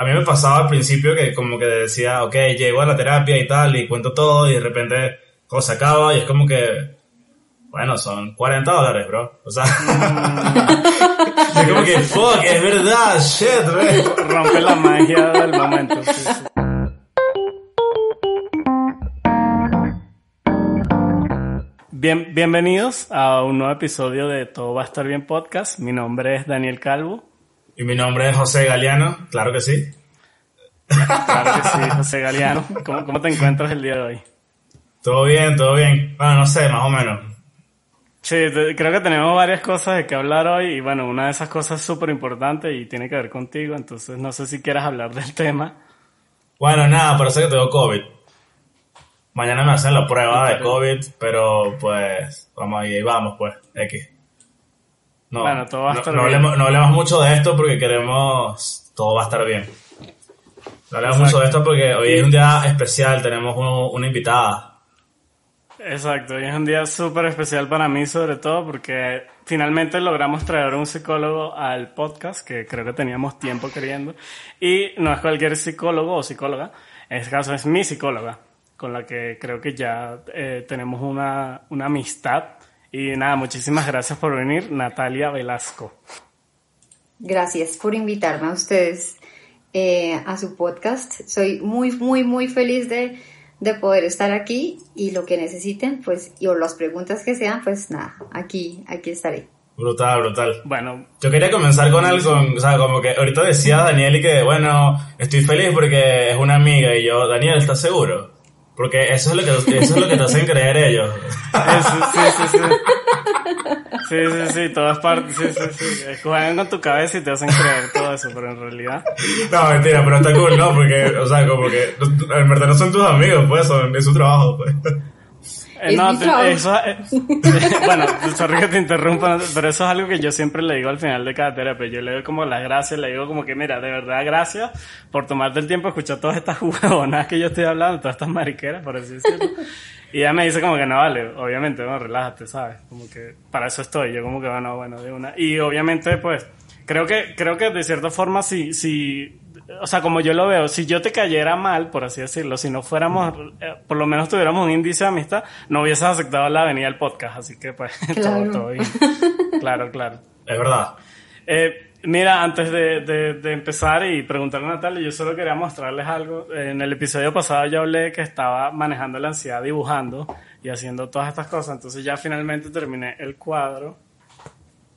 A mí me pasaba al principio que como que decía, ok, llego a la terapia y tal, y cuento todo, y de repente todo se acaba, y es como que, bueno, son 40 dólares, bro. O sea, es como que, fuck, es verdad, shit, bro. Rompe la magia del momento. sí, sí. Bien, bienvenidos a un nuevo episodio de Todo va a estar bien podcast. Mi nombre es Daniel Calvo. Y mi nombre es José Galeano, claro que sí. Claro que sí, José Galeano. ¿Cómo, cómo te encuentras el día de hoy? Todo bien, todo bien. Bueno, no sé, más o menos. Sí, te- creo que tenemos varias cosas de que hablar hoy y bueno, una de esas cosas es súper importante y tiene que ver contigo, entonces no sé si quieras hablar del tema. Bueno, nada, parece que tengo COVID. Mañana me hacen la prueba de COVID, pero pues, vamos ahí, vamos pues, X. No, Bueno, todo va a estar no hablemos, no hablemos mucho de esto porque queremos, todo va a estar bien. Exacto. mucho de esto porque hoy es un día especial, tenemos uno- una invitada. Exacto, y es un día súper especial para mí sobre todo porque finalmente logramos traer a un psicólogo al podcast que creo que teníamos tiempo queriendo y no es cualquier psicólogo o psicóloga, en este caso es mi psicóloga con la que creo que ya eh, tenemos una, una amistad y nada, muchísimas gracias por venir, Natalia Velasco. Gracias por invitarme a ustedes eh, a su podcast. Soy muy, muy, muy feliz de, de poder estar aquí y lo que necesiten, pues, y o las preguntas que sean, pues nada, aquí, aquí estaré. Brutal, brutal. Bueno, Yo quería comenzar con algo, con, o sea, como que ahorita decía Daniel y que, bueno, estoy feliz porque es una amiga y yo, Daniel, ¿estás seguro? Porque eso es lo que, eso es lo que te hacen creer ellos. Eso, sí, sí, sí. Sí, sí, sí, todo es parte, sí, sí, sí. Juegan con tu cabeza y te hacen creer todo eso, pero en realidad. No, mentira, pero está cool, ¿no? Porque, o sea, como que en verdad no son tus amigos, pues, son, es su trabajo, pues. Eh, no, te- eso, eh, bueno, sorry que te interrumpa, pero eso es algo que yo siempre le digo al final de cada terapia. Yo le doy como las gracias, le digo como que, mira, de verdad, gracias por tomarte el tiempo de escuchar todas estas huevonas que yo estoy hablando, todas estas mariqueras, por así decirlo. Y ella me dice como que no vale, obviamente, bueno, relájate, ¿sabes? Como que para eso estoy, yo como que bueno, bueno, de una. Y obviamente, pues, creo que, creo que de cierta forma, si, si, o sea, como yo lo veo, si yo te cayera mal, por así decirlo, si no fuéramos, eh, por lo menos tuviéramos un índice de amistad, no hubieses aceptado la venida al podcast, así que pues, Claro. todo, todo bien. Claro, claro. Es verdad. Eh, mira, antes de, de- de empezar y preguntarle a Natalia, yo solo quería mostrarles algo. En el episodio pasado yo hablé que estaba manejando la ansiedad dibujando y haciendo todas estas cosas, entonces ya finalmente terminé el cuadro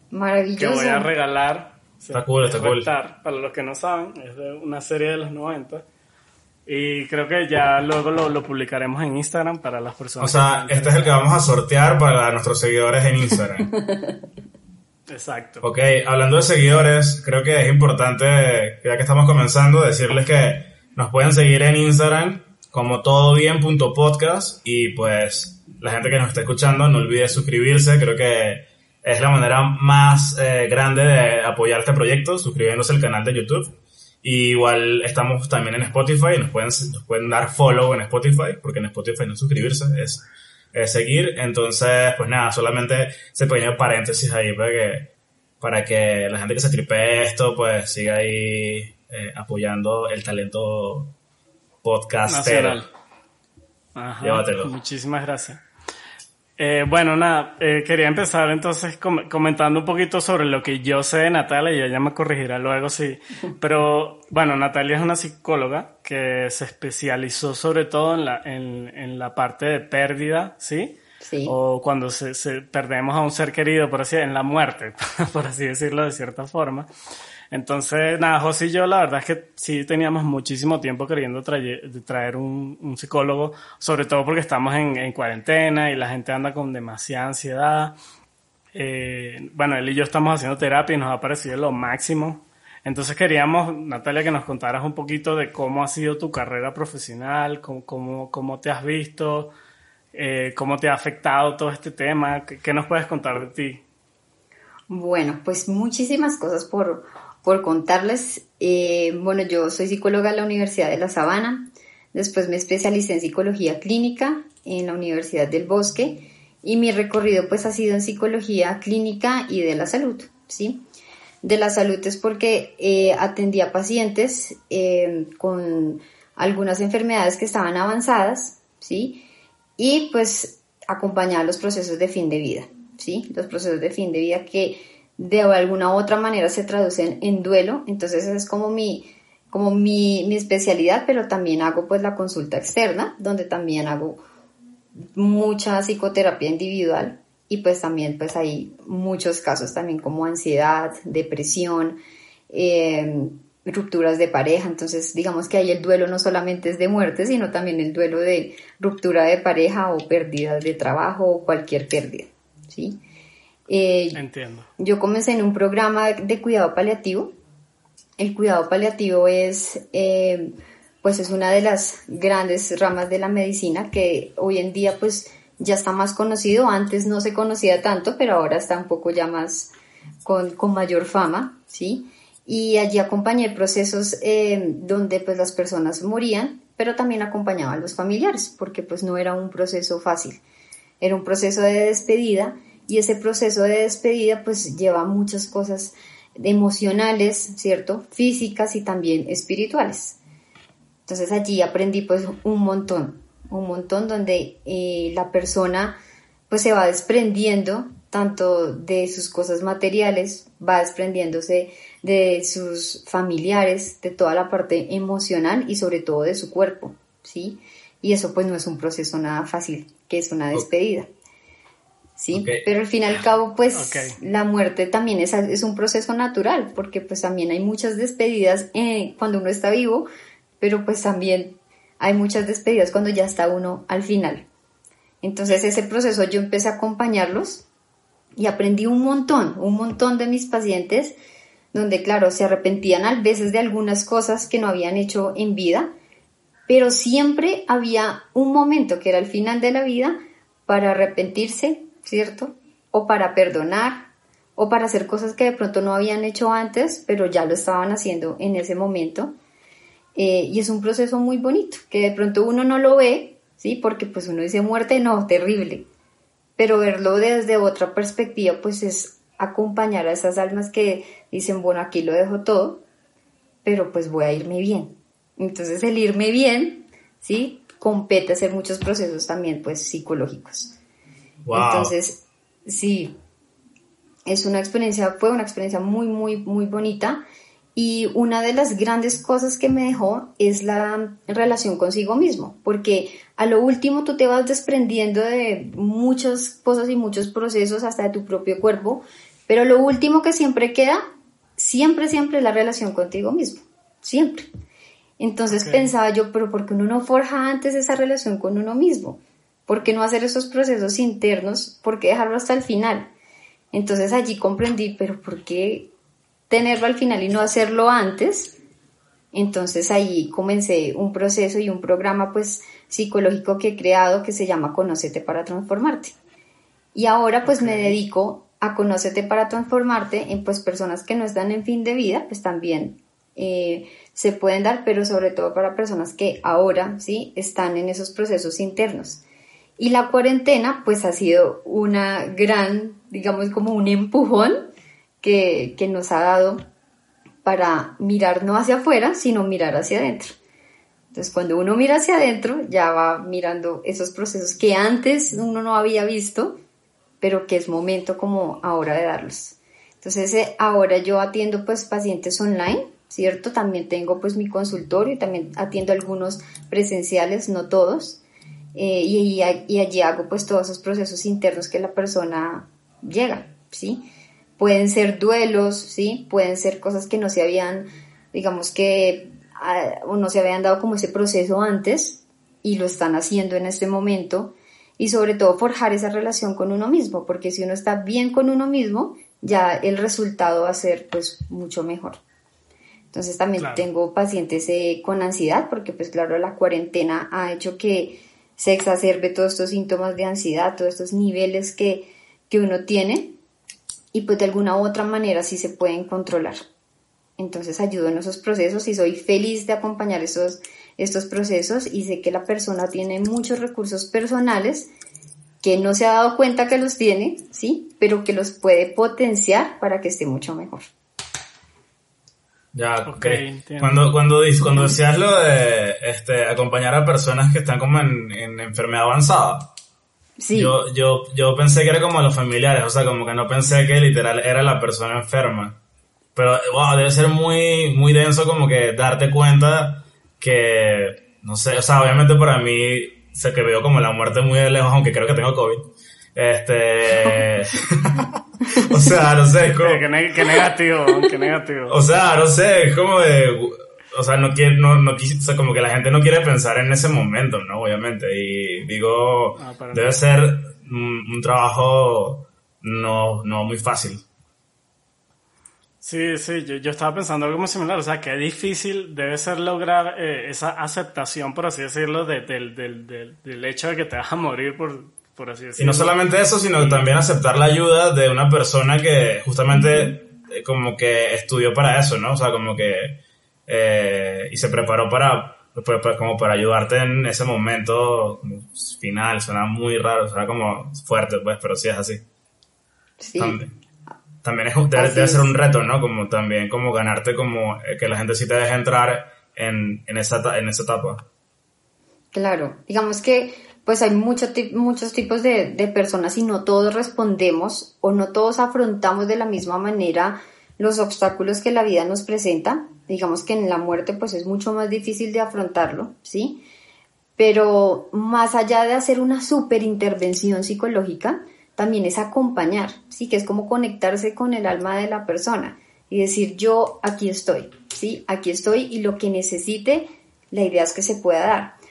que Maravilloso. voy a regalar. Está cool, está cool. Despertar, Para los que no saben, es de una serie de los 90. Y creo que ya luego lo, lo publicaremos en Instagram para las O personas. sea, que este es el que vamos a sortear para nuestros seguidores en Instagram. Exacto. Ok, hablando de seguidores, creo que es importante, ya que estamos comenzando, decirles que nos pueden seguir en Instagram como todobien.podcast y pues la gente que nos está escuchando no olvide suscribirse, creo que es la manera más eh, grande de apoyar este proyecto, suscribiéndose al canal de YouTube. Y igual estamos también en Spotify, nos pueden, nos pueden dar follow en Spotify, porque en Spotify no suscribirse, es, es seguir. Entonces, pues nada, solamente ese pequeño paréntesis ahí para que, para que la gente que se tripee esto, pues siga ahí eh, apoyando el talento podcastero. Nacional. Ajá. Llévatelo. Muchísimas gracias. Eh, bueno, nada, eh, quería empezar entonces com- comentando un poquito sobre lo que yo sé de Natalia y ella me corregirá luego sí. Pero bueno, Natalia es una psicóloga que se especializó sobre todo en la, en, en la parte de pérdida, ¿sí? Sí. O cuando se, se- perdemos a un ser querido, por así, en la muerte, por así decirlo de cierta forma. Entonces, nada, José y yo la verdad es que sí teníamos muchísimo tiempo queriendo traer, traer un, psicólogo, sobre todo porque estamos en, en cuarentena y la gente anda con demasiada ansiedad. Eh, bueno, él y yo estamos haciendo terapia y nos ha parecido lo máximo. Entonces queríamos, Natalia, que nos contaras un poquito de cómo ha sido tu carrera profesional, cómo, cómo, cómo te has visto, eh, cómo te ha afectado todo este tema. ¿Qué, nos puedes contar de ti? Bueno, pues muchísimas cosas por, por contarles. Eh, bueno, yo soy psicóloga en la Universidad de La Sabana, después me especialicé en psicología clínica en la Universidad del Bosque y mi recorrido pues ha sido en psicología clínica y de la salud, ¿sí? De la salud es porque eh, atendía pacientes eh, con algunas enfermedades que estaban avanzadas, ¿sí? Y pues acompañaba los procesos de fin de vida, ¿sí? Los procesos de fin de vida que de alguna u otra manera se traducen en duelo, entonces es como mi, como mi, mi especialidad, pero también hago pues la consulta externa, donde también hago mucha psicoterapia individual y pues también pues hay muchos casos también como ansiedad, depresión, em, rupturas de pareja, entonces digamos que ahí el duelo no solamente es de muerte, sino también el duelo de ruptura de pareja o pérdida de trabajo o cualquier pérdida, ¿sí? Eh, Entiendo. Yo comencé en un programa de cuidado paliativo. El cuidado paliativo es eh, pues es una de las grandes ramas de la medicina que hoy en día pues ya está más conocido, antes no se conocía tanto, pero ahora está un poco ya más con, mayor fama, ¿sí? Y allí acompañé procesos eh, donde pues las personas morían, pero también acompañaba a los familiares, porque pues no era un proceso fácil, era un proceso de despedida y ese proceso de despedida pues lleva muchas cosas emocionales, ¿cierto? Físicas y también espirituales. Entonces allí aprendí pues un montón, un montón donde eh, la persona pues se va desprendiendo tanto de sus cosas materiales, va desprendiéndose de sus familiares, de toda la parte emocional y sobre todo de su cuerpo, ¿sí? Y eso pues no es un proceso nada fácil, que es una despedida. ¿Sí? Pero al fin y al cabo, pues la muerte también es, es, un proceso natural, porque pues también hay muchas despedidas eh, cuando uno está vivo, pero pues también hay muchas despedidas cuando ya está uno al final. Entonces ese proceso yo empecé a acompañarlos y aprendí un montón, un montón de mis pacientes, donde claro, se arrepentían a veces de algunas cosas que no habían hecho en vida, pero siempre había un momento que era el final de la vida para arrepentirse, ¿cierto? O para perdonar, o para hacer cosas que de pronto no habían hecho antes, pero ya lo estaban haciendo en ese momento. Eh, y es un proceso muy bonito, que de pronto uno no lo ve, ¿sí? Porque pues uno dice muerte, no, terrible. Pero verlo desde otra perspectiva, pues es acompañar a esas almas que dicen, bueno, aquí lo dejo todo, pero pues voy a irme bien. Entonces el irme bien, ¿sí? Compete hacer muchos procesos también, pues, psicológicos. Entonces, sí, es una experiencia, fue una experiencia muy, muy, muy bonita y una de las grandes cosas que me dejó es la relación consigo mismo, porque a lo último tú te vas desprendiendo de muchas cosas y muchos procesos hasta de tu propio cuerpo, pero lo último que siempre queda, siempre, siempre es la relación contigo mismo, siempre. Entonces pensaba yo, pero ¿por qué uno no forja antes esa relación con uno mismo? ¿Por qué no hacer esos procesos internos? ¿Por qué dejarlo hasta el final? Entonces allí comprendí, pero ¿por qué tenerlo al final y no hacerlo antes. Entonces ahí comencé un proceso y un programa pues psicológico que he creado que se llama Conócete para transformarte. Y ahora pues me dedico a Conócete para transformarte en pues personas que no están en fin de vida, pues también eh, se pueden dar, pero sobre todo para personas que ahora sí están en esos procesos internos. Y la cuarentena pues ha sido una gran, digamos como un empujón que, nos ha dado para mirar no hacia afuera, sino mirar hacia adentro. Entonces, cuando uno mira hacia adentro, ya va mirando esos procesos que antes uno no había visto, pero que es momento como ahora de darlos. Entonces, eh, ahora yo atiendo pues pacientes online, ¿cierto? También tengo pues mi consultorio y también atiendo algunos presenciales, no todos. Eh, y, y, allí hago pues todos esos procesos internos que la persona llega, ¿sí? Pueden ser duelos, ¿sí? Pueden ser cosas que no se habían, digamos que, ah, o no se habían dado como ese proceso antes y lo están haciendo en este momento. Y sobre todo forjar esa relación con uno mismo, porque si uno está bien con uno mismo, ya el resultado va a ser pues mucho mejor. Entonces también tengo pacientes eh, con ansiedad porque pues claro la cuarentena ha hecho que se exacerbe todos estos síntomas de ansiedad, todos estos niveles que, que uno tiene y pues de alguna u otra manera sí se pueden controlar. Entonces ayudo en esos procesos y soy feliz de acompañar esos, estos procesos y sé que la persona tiene muchos recursos personales que no se ha dado cuenta que los tiene, ¿sí? Pero que los puede potenciar para que esté mucho mejor. Ya, ok. Cuando, cuando, cuando decías lo de este, acompañar a personas que están como en, en enfermedad avanzada, sí. yo, yo, yo pensé que era como los familiares, o sea, como que no pensé que literal era la persona enferma. Pero, wow, debe ser muy, muy denso como que darte cuenta que, no sé, o sea, obviamente para mí, sé que veo como la muerte muy de lejos, aunque creo que tengo COVID. Este... o sea, no sé, es como... que, negativo, que negativo. O sea, no sé, es como de... O sea, no quiere, no, no como que la gente no quiere pensar en ese momento, ¿no? Obviamente. Y digo, ah, debe ser un, trabajo no, no muy fácil. Sí, sí, yo, yo, estaba pensando algo muy similar, o sea, que difícil debe ser lograr eh, esa aceptación, por así decirlo, del, del, del, del, hecho de que te vas a morir por, y no solamente eso, sino también aceptar la ayuda de una persona que justamente eh, como que estudió para eso, ¿no? O sea, como que... Eh, y se preparó para, pues, pues, como para ayudarte en ese momento final, suena muy raro, suena como fuerte, pues, pero sí es así. Sí. También, es, debe, ser un reto, ¿no? Como también como ganarte como eh, que la gente sí te deje entrar en, en, esa, en esa etapa. Claro, digamos que pues hay muchos muchos tipos de, de, personas y no todos respondemos o no todos afrontamos de la misma manera los obstáculos que la vida nos presenta. Digamos que en la muerte pues es mucho más difícil de afrontarlo, ¿sí? Pero más allá de hacer una super intervención psicológica, también es acompañar, ¿sí? Que es como conectarse con el alma de la persona y decir yo aquí estoy, ¿sí? Aquí estoy y lo que necesite, la idea es que se pueda dar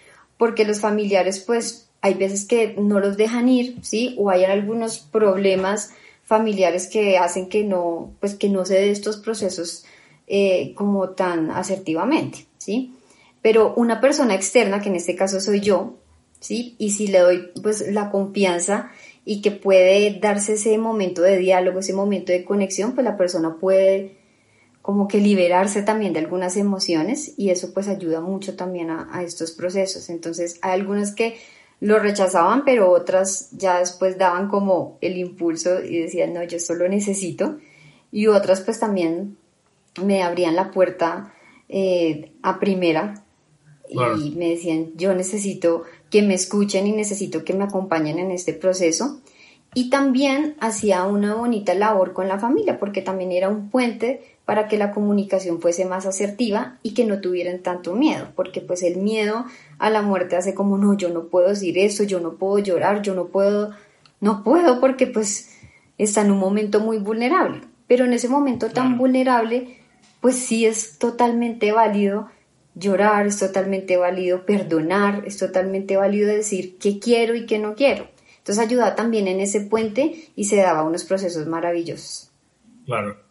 porque los familiares pues hay veces que no los dejan ir, ¿sí? O hay algunos problemas familiares que hacen que no, pues que no se dé estos procesos eh, como tan asertivamente, ¿sí? Pero una persona externa, que en este caso soy yo, ¿sí? Y si le doy pues la confianza y que puede darse ese momento de diálogo, ese momento de conexión, pues la persona puede como que liberarse también de algunas emociones y eso pues ayuda mucho también a, estos procesos. Entonces hay algunas que lo rechazaban, pero otras ya después daban como el impulso y decían, no, yo solo necesito. Y otras pues también me abrían la puerta eh, a primera y me decían, yo necesito que me escuchen y necesito que me acompañen en este proceso. Y también hacía una bonita labor con la familia, porque también era un puente para que la comunicación fuese más asertiva y que no tuvieran tanto miedo, porque pues el miedo a la muerte hace como, no, yo no puedo decir eso, yo no puedo llorar, yo no puedo, no puedo porque pues está en un momento muy vulnerable. Pero en ese momento tan vulnerable, pues sí es totalmente válido llorar, es totalmente válido perdonar, es totalmente válido decir qué quiero y qué no quiero. Entonces ayudaba también en ese puente y se daba unos procesos maravillosos. Claro.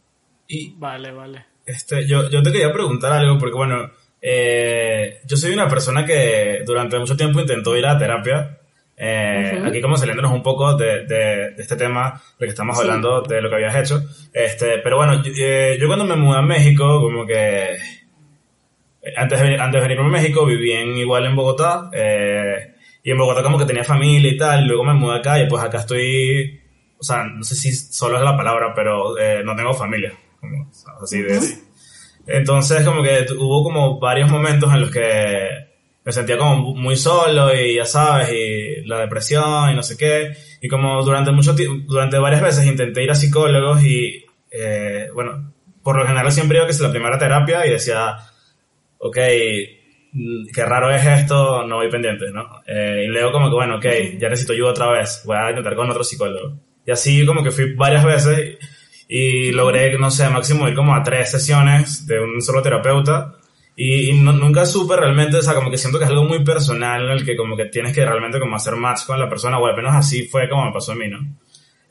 Y, vale, vale. Este, yo, yo te quería preguntar algo, porque bueno, eh, yo soy una persona que durante mucho tiempo intentó ir a terapia. Eh, Aquí como saliéndonos un poco de, de, este tema, de que estamos hablando de lo que habías hecho. Este, pero bueno, yo, eh, yo cuando me mudé a México, como que antes de, antes de venirme a México viví en, igual en Bogotá. Eh, y en Bogotá como que tenía familia y tal. Y luego me mudé acá y pues acá estoy... O sea, no sé si solo es la palabra, pero eh, no tengo familia como, así de... Entonces como que hubo como varios momentos en los que me sentía como muy solo y ya sabes, y la depresión y no sé qué. Y como durante mucho durante varias veces intenté ir a psicólogos y, eh, bueno, por lo general siempre iba que es la primera terapia y decía, ok, mm, qué raro es esto, no voy pendiente, ¿no? Eh, y luego como que, bueno, ok, ya necesito ayuda otra vez, voy a intentar con otro psicólogo. Y así como que fui varias veces y logré, no sé, máximo ir como a tres sesiones de un solo terapeuta y, nunca supe realmente, o sea, como que siento que es algo muy personal en el que como que tienes que realmente como hacer match con la persona, o al menos así fue como me pasó a mí, ¿no?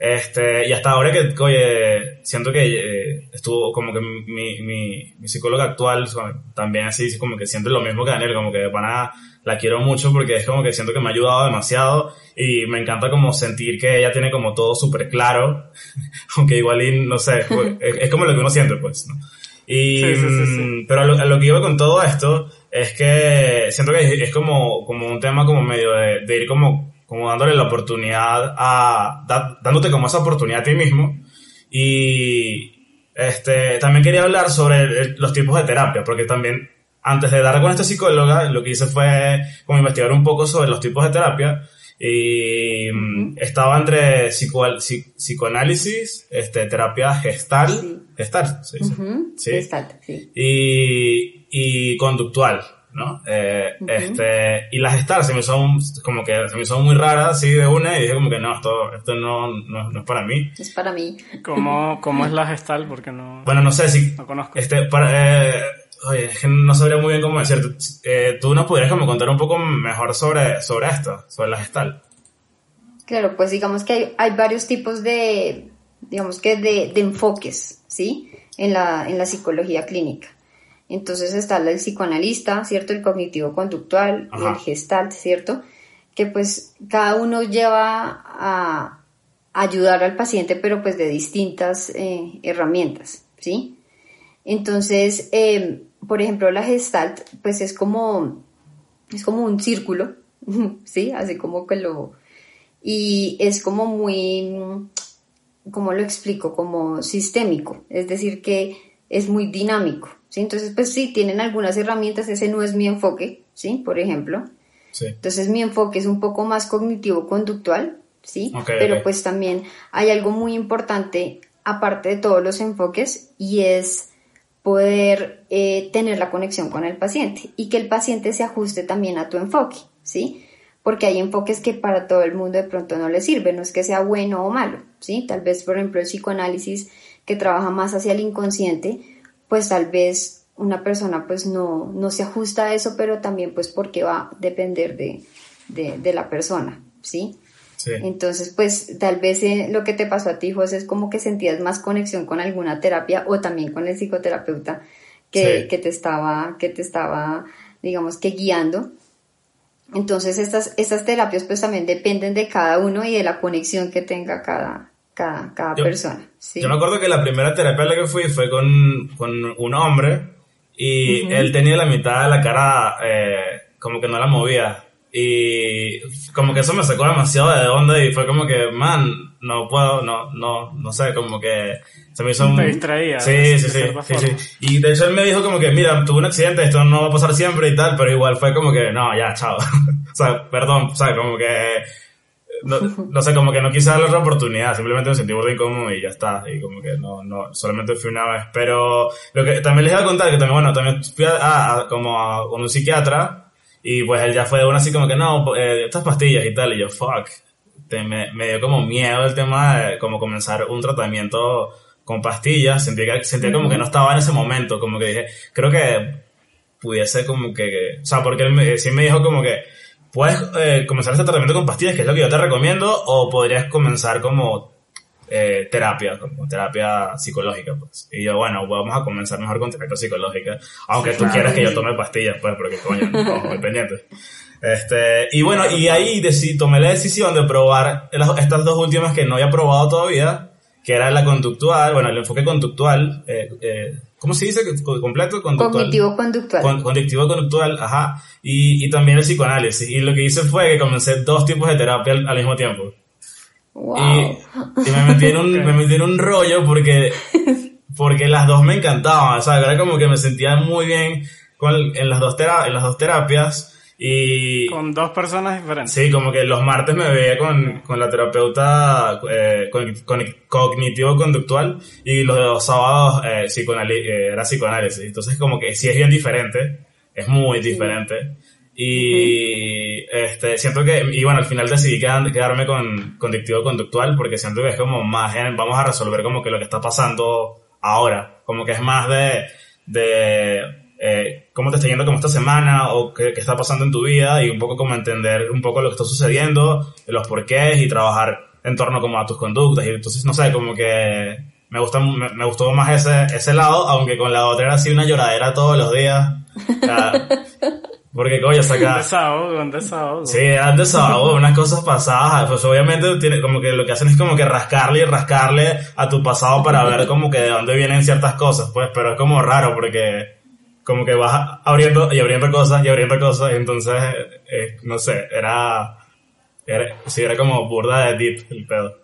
Este, y hasta ahora que, oye, siento que eh, estuvo como que mi, mi, mi psicóloga actual también así, como que siento lo mismo que Daniel, como que para la quiero mucho porque es como que siento que me ha ayudado demasiado y me encanta como sentir que ella tiene como todo súper claro, aunque igual y, no sé, pues, es, como lo que uno siente, pues, ¿no? Y, mm, pero a lo, lo, que iba con todo esto es que siento que es, como, como un tema como medio de, de ir como, como dándole la oportunidad a, dándote como esa oportunidad a ti mismo. Y, este, también quería hablar sobre los tipos de terapia, porque también antes de dar con esta psicóloga, lo que hice fue como investigar un poco sobre los tipos de terapia y estaba entre psicoanálisis, este, terapia gestal, gestal, ¿sí? ¿sí? Gestalt, sí. Y, y conductual, ¿no? Eh, este, y las gestal se me son como que se me son muy raras, así de una, y dije como que no, esto, esto no, no, es para mí. Es para mí. ¿Cómo, cómo es la gestal? Porque no... Bueno, no sé si... No conozco. Este, para, eh, Oye, es que no sabría muy bien cómo decir. Eh, ¿Tú nos podrías como contar un poco mejor sobre, sobre esto, sobre la gestal? Claro, pues digamos que hay, hay varios tipos de, digamos que de, de, enfoques, ¿sí? En la, en la psicología clínica. Entonces está el psicoanalista, ¿cierto? El cognitivo-conductual y el gestalt, ¿cierto? Que pues cada uno lleva a ayudar al paciente, pero pues de distintas eh, herramientas, ¿sí? Entonces, eh, por ejemplo, la gestalt, pues es como, es como un círculo, ¿sí? Así como que lo... Y es como muy, ¿cómo lo explico? Como sistémico, es decir, que es muy dinámico, ¿sí? Entonces, pues sí, tienen algunas herramientas, ese no es mi enfoque, ¿sí? Por ejemplo. Sí. Entonces, mi enfoque es un poco más cognitivo-conductual, ¿sí? Pero pues también hay algo muy importante, aparte de todos los enfoques, y es poder eh, tener la conexión con el paciente y que el paciente se ajuste también a tu enfoque, ¿sí? Porque hay enfoques que para todo el mundo de pronto no le sirven, no es que sea bueno o malo, ¿sí? Tal vez, por ejemplo, el psicoanálisis que trabaja más hacia el inconsciente, pues tal vez una persona pues no, no se ajusta a eso, pero también pues porque va a depender de, de, de la persona, ¿sí? Entonces, pues tal vez eh, lo que te pasó a ti, José, es como que sentías más conexión con alguna terapia o también con el psicoterapeuta que, que te estaba, que te estaba, digamos que guiando. Entonces, estas, estas terapias pues también dependen de cada uno y de la conexión que tenga cada, cada, cada persona. Yo me acuerdo que la primera terapia a la que fui fue con, con un hombre y él tenía la mitad de la cara eh, como que no la movía. Y como que eso me sacó demasiado de onda y fue como que, man, no puedo, no, no, no sé, como que se me hizo un... Te distraía. Sí, sí, sí, sí, sí, Y de hecho él me dijo como que, mira, tuve un accidente, esto no va a pasar siempre y tal, pero igual fue como que, no, ya, chao. o sea, perdón, o sea, como que... No, no, sé, como que no quise darle otra oportunidad, simplemente me sentí muy incómodo y ya está, y como que no, no, solamente fui una vez, pero lo que también les iba a contar, que también, bueno, también fui a, como a, con un psiquiatra, y pues él ya fue de una así como que, no, eh, estas pastillas y tal. Y yo, fuck. me, me, dio como miedo el tema de como comenzar un tratamiento con pastillas. Sentía, que, sentía como que no estaba en ese momento. Como que dije, creo que pudiese como que, o sea, porque él sí me dijo como que, puedes eh, comenzar este tratamiento con pastillas, que es lo que yo te recomiendo, o podrías comenzar como eh, terapia, como terapia psicológica, pues. Y yo, bueno, vamos a comenzar mejor con terapia psicológica, aunque tú quieras que yo tome pastillas, pues, porque coño, no, muy pendiente. Este, y bueno, y ahí tomé la decisión de probar estas dos últimas que no había probado todavía, que era la conductual, bueno, el enfoque conductual, eh, eh, ¿cómo se dice? Completo, conductual. Cognitivo-conductual. Con, Cognitivo-conductual, ajá. Y, y también el psicoanálisis. Y lo que hice fue que comencé dos tipos de terapia al mismo tiempo. Y, me, metí en un, me metí en un rollo porque, porque las dos me encantaban, o sea, era como que me sentía muy bien con, en, las dos en las dos terapias. Y, con dos personas diferentes. Sí, como que los martes me veía con, con la terapeuta eh, cognitivo-conductual y los sábados eh, eh, era psicoanálisis. Entonces como que sí es bien diferente, es muy diferente. Y este, siento que, y bueno, al final decidí quedarme con conductivo conductual porque siento que es como más, vamos a resolver como que lo que está pasando ahora, como que es más de, de eh, cómo te está yendo como esta semana o qué, qué, está pasando en tu vida y un poco como entender un poco lo que está sucediendo, los porqués y trabajar en torno como a tus conductas. Y entonces, no sé, como que me gusta me, me, gustó más ese, ese lado, aunque con la otra era así una lloradera todos los días. O sea, porque coño, saca... Un desahogo, un desahogo. Sí, un desahogo, unas cosas pasadas. Pues obviamente tiene, como que lo que hacen es como que rascarle y rascarle a tu pasado para ver como que de dónde vienen ciertas cosas, pues, pero es como raro porque como que vas abriendo y abriendo cosas y abriendo cosas y entonces, eh, no sé, era, era, sí, era como burda de deep el pedo.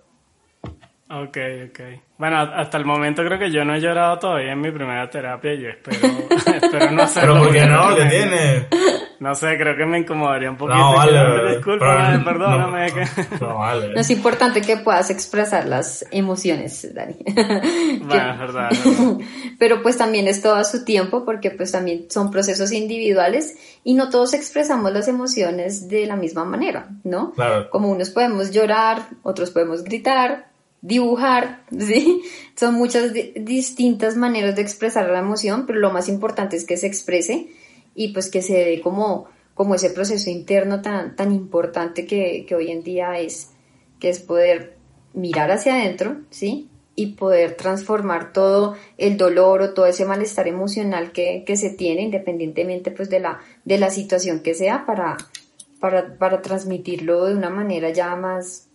Ok, ok. Bueno, hasta el momento creo que yo no he llorado todavía en mi primera terapia y yo espero, espero no hacerlo. Pero ¿por qué no? ¿Qué tiene? No sé, creo que me incomodaría un poquito. No, vale. Disculpa, perdóname. No, que... no, vale. No es importante que puedas expresar las emociones, Dani. Bueno, es verdad, es verdad. Pero pues también es todo a su tiempo porque pues también son procesos individuales y no todos expresamos las emociones de la misma manera, ¿no? Claro. Como unos podemos llorar, otros podemos gritar, dibujar, ¿sí? Son muchas di distintas maneras de expresar la emoción, pero lo más importante es que se exprese y pues que se dé como, como ese proceso interno tan, tan importante que, que hoy en día es, que es poder mirar hacia adentro, ¿sí? Y poder transformar todo el dolor o todo ese malestar emocional que, que se tiene, independientemente pues de la, de la situación que sea, para, para, para transmitirlo de una manera ya más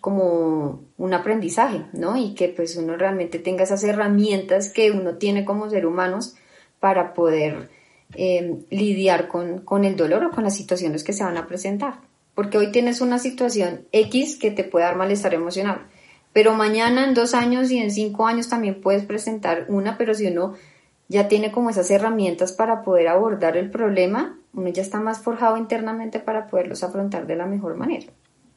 como un aprendizaje, ¿no? Y que pues uno realmente tenga esas herramientas que uno tiene como ser humanos para poder eh, lidiar con, con, el dolor o con las situaciones que se van a presentar. Porque hoy tienes una situación X que te puede dar malestar emocional, pero mañana, en dos años y en cinco años también puedes presentar una, pero si uno ya tiene como esas herramientas para poder abordar el problema, uno ya está más forjado internamente para poderlos afrontar de la mejor manera.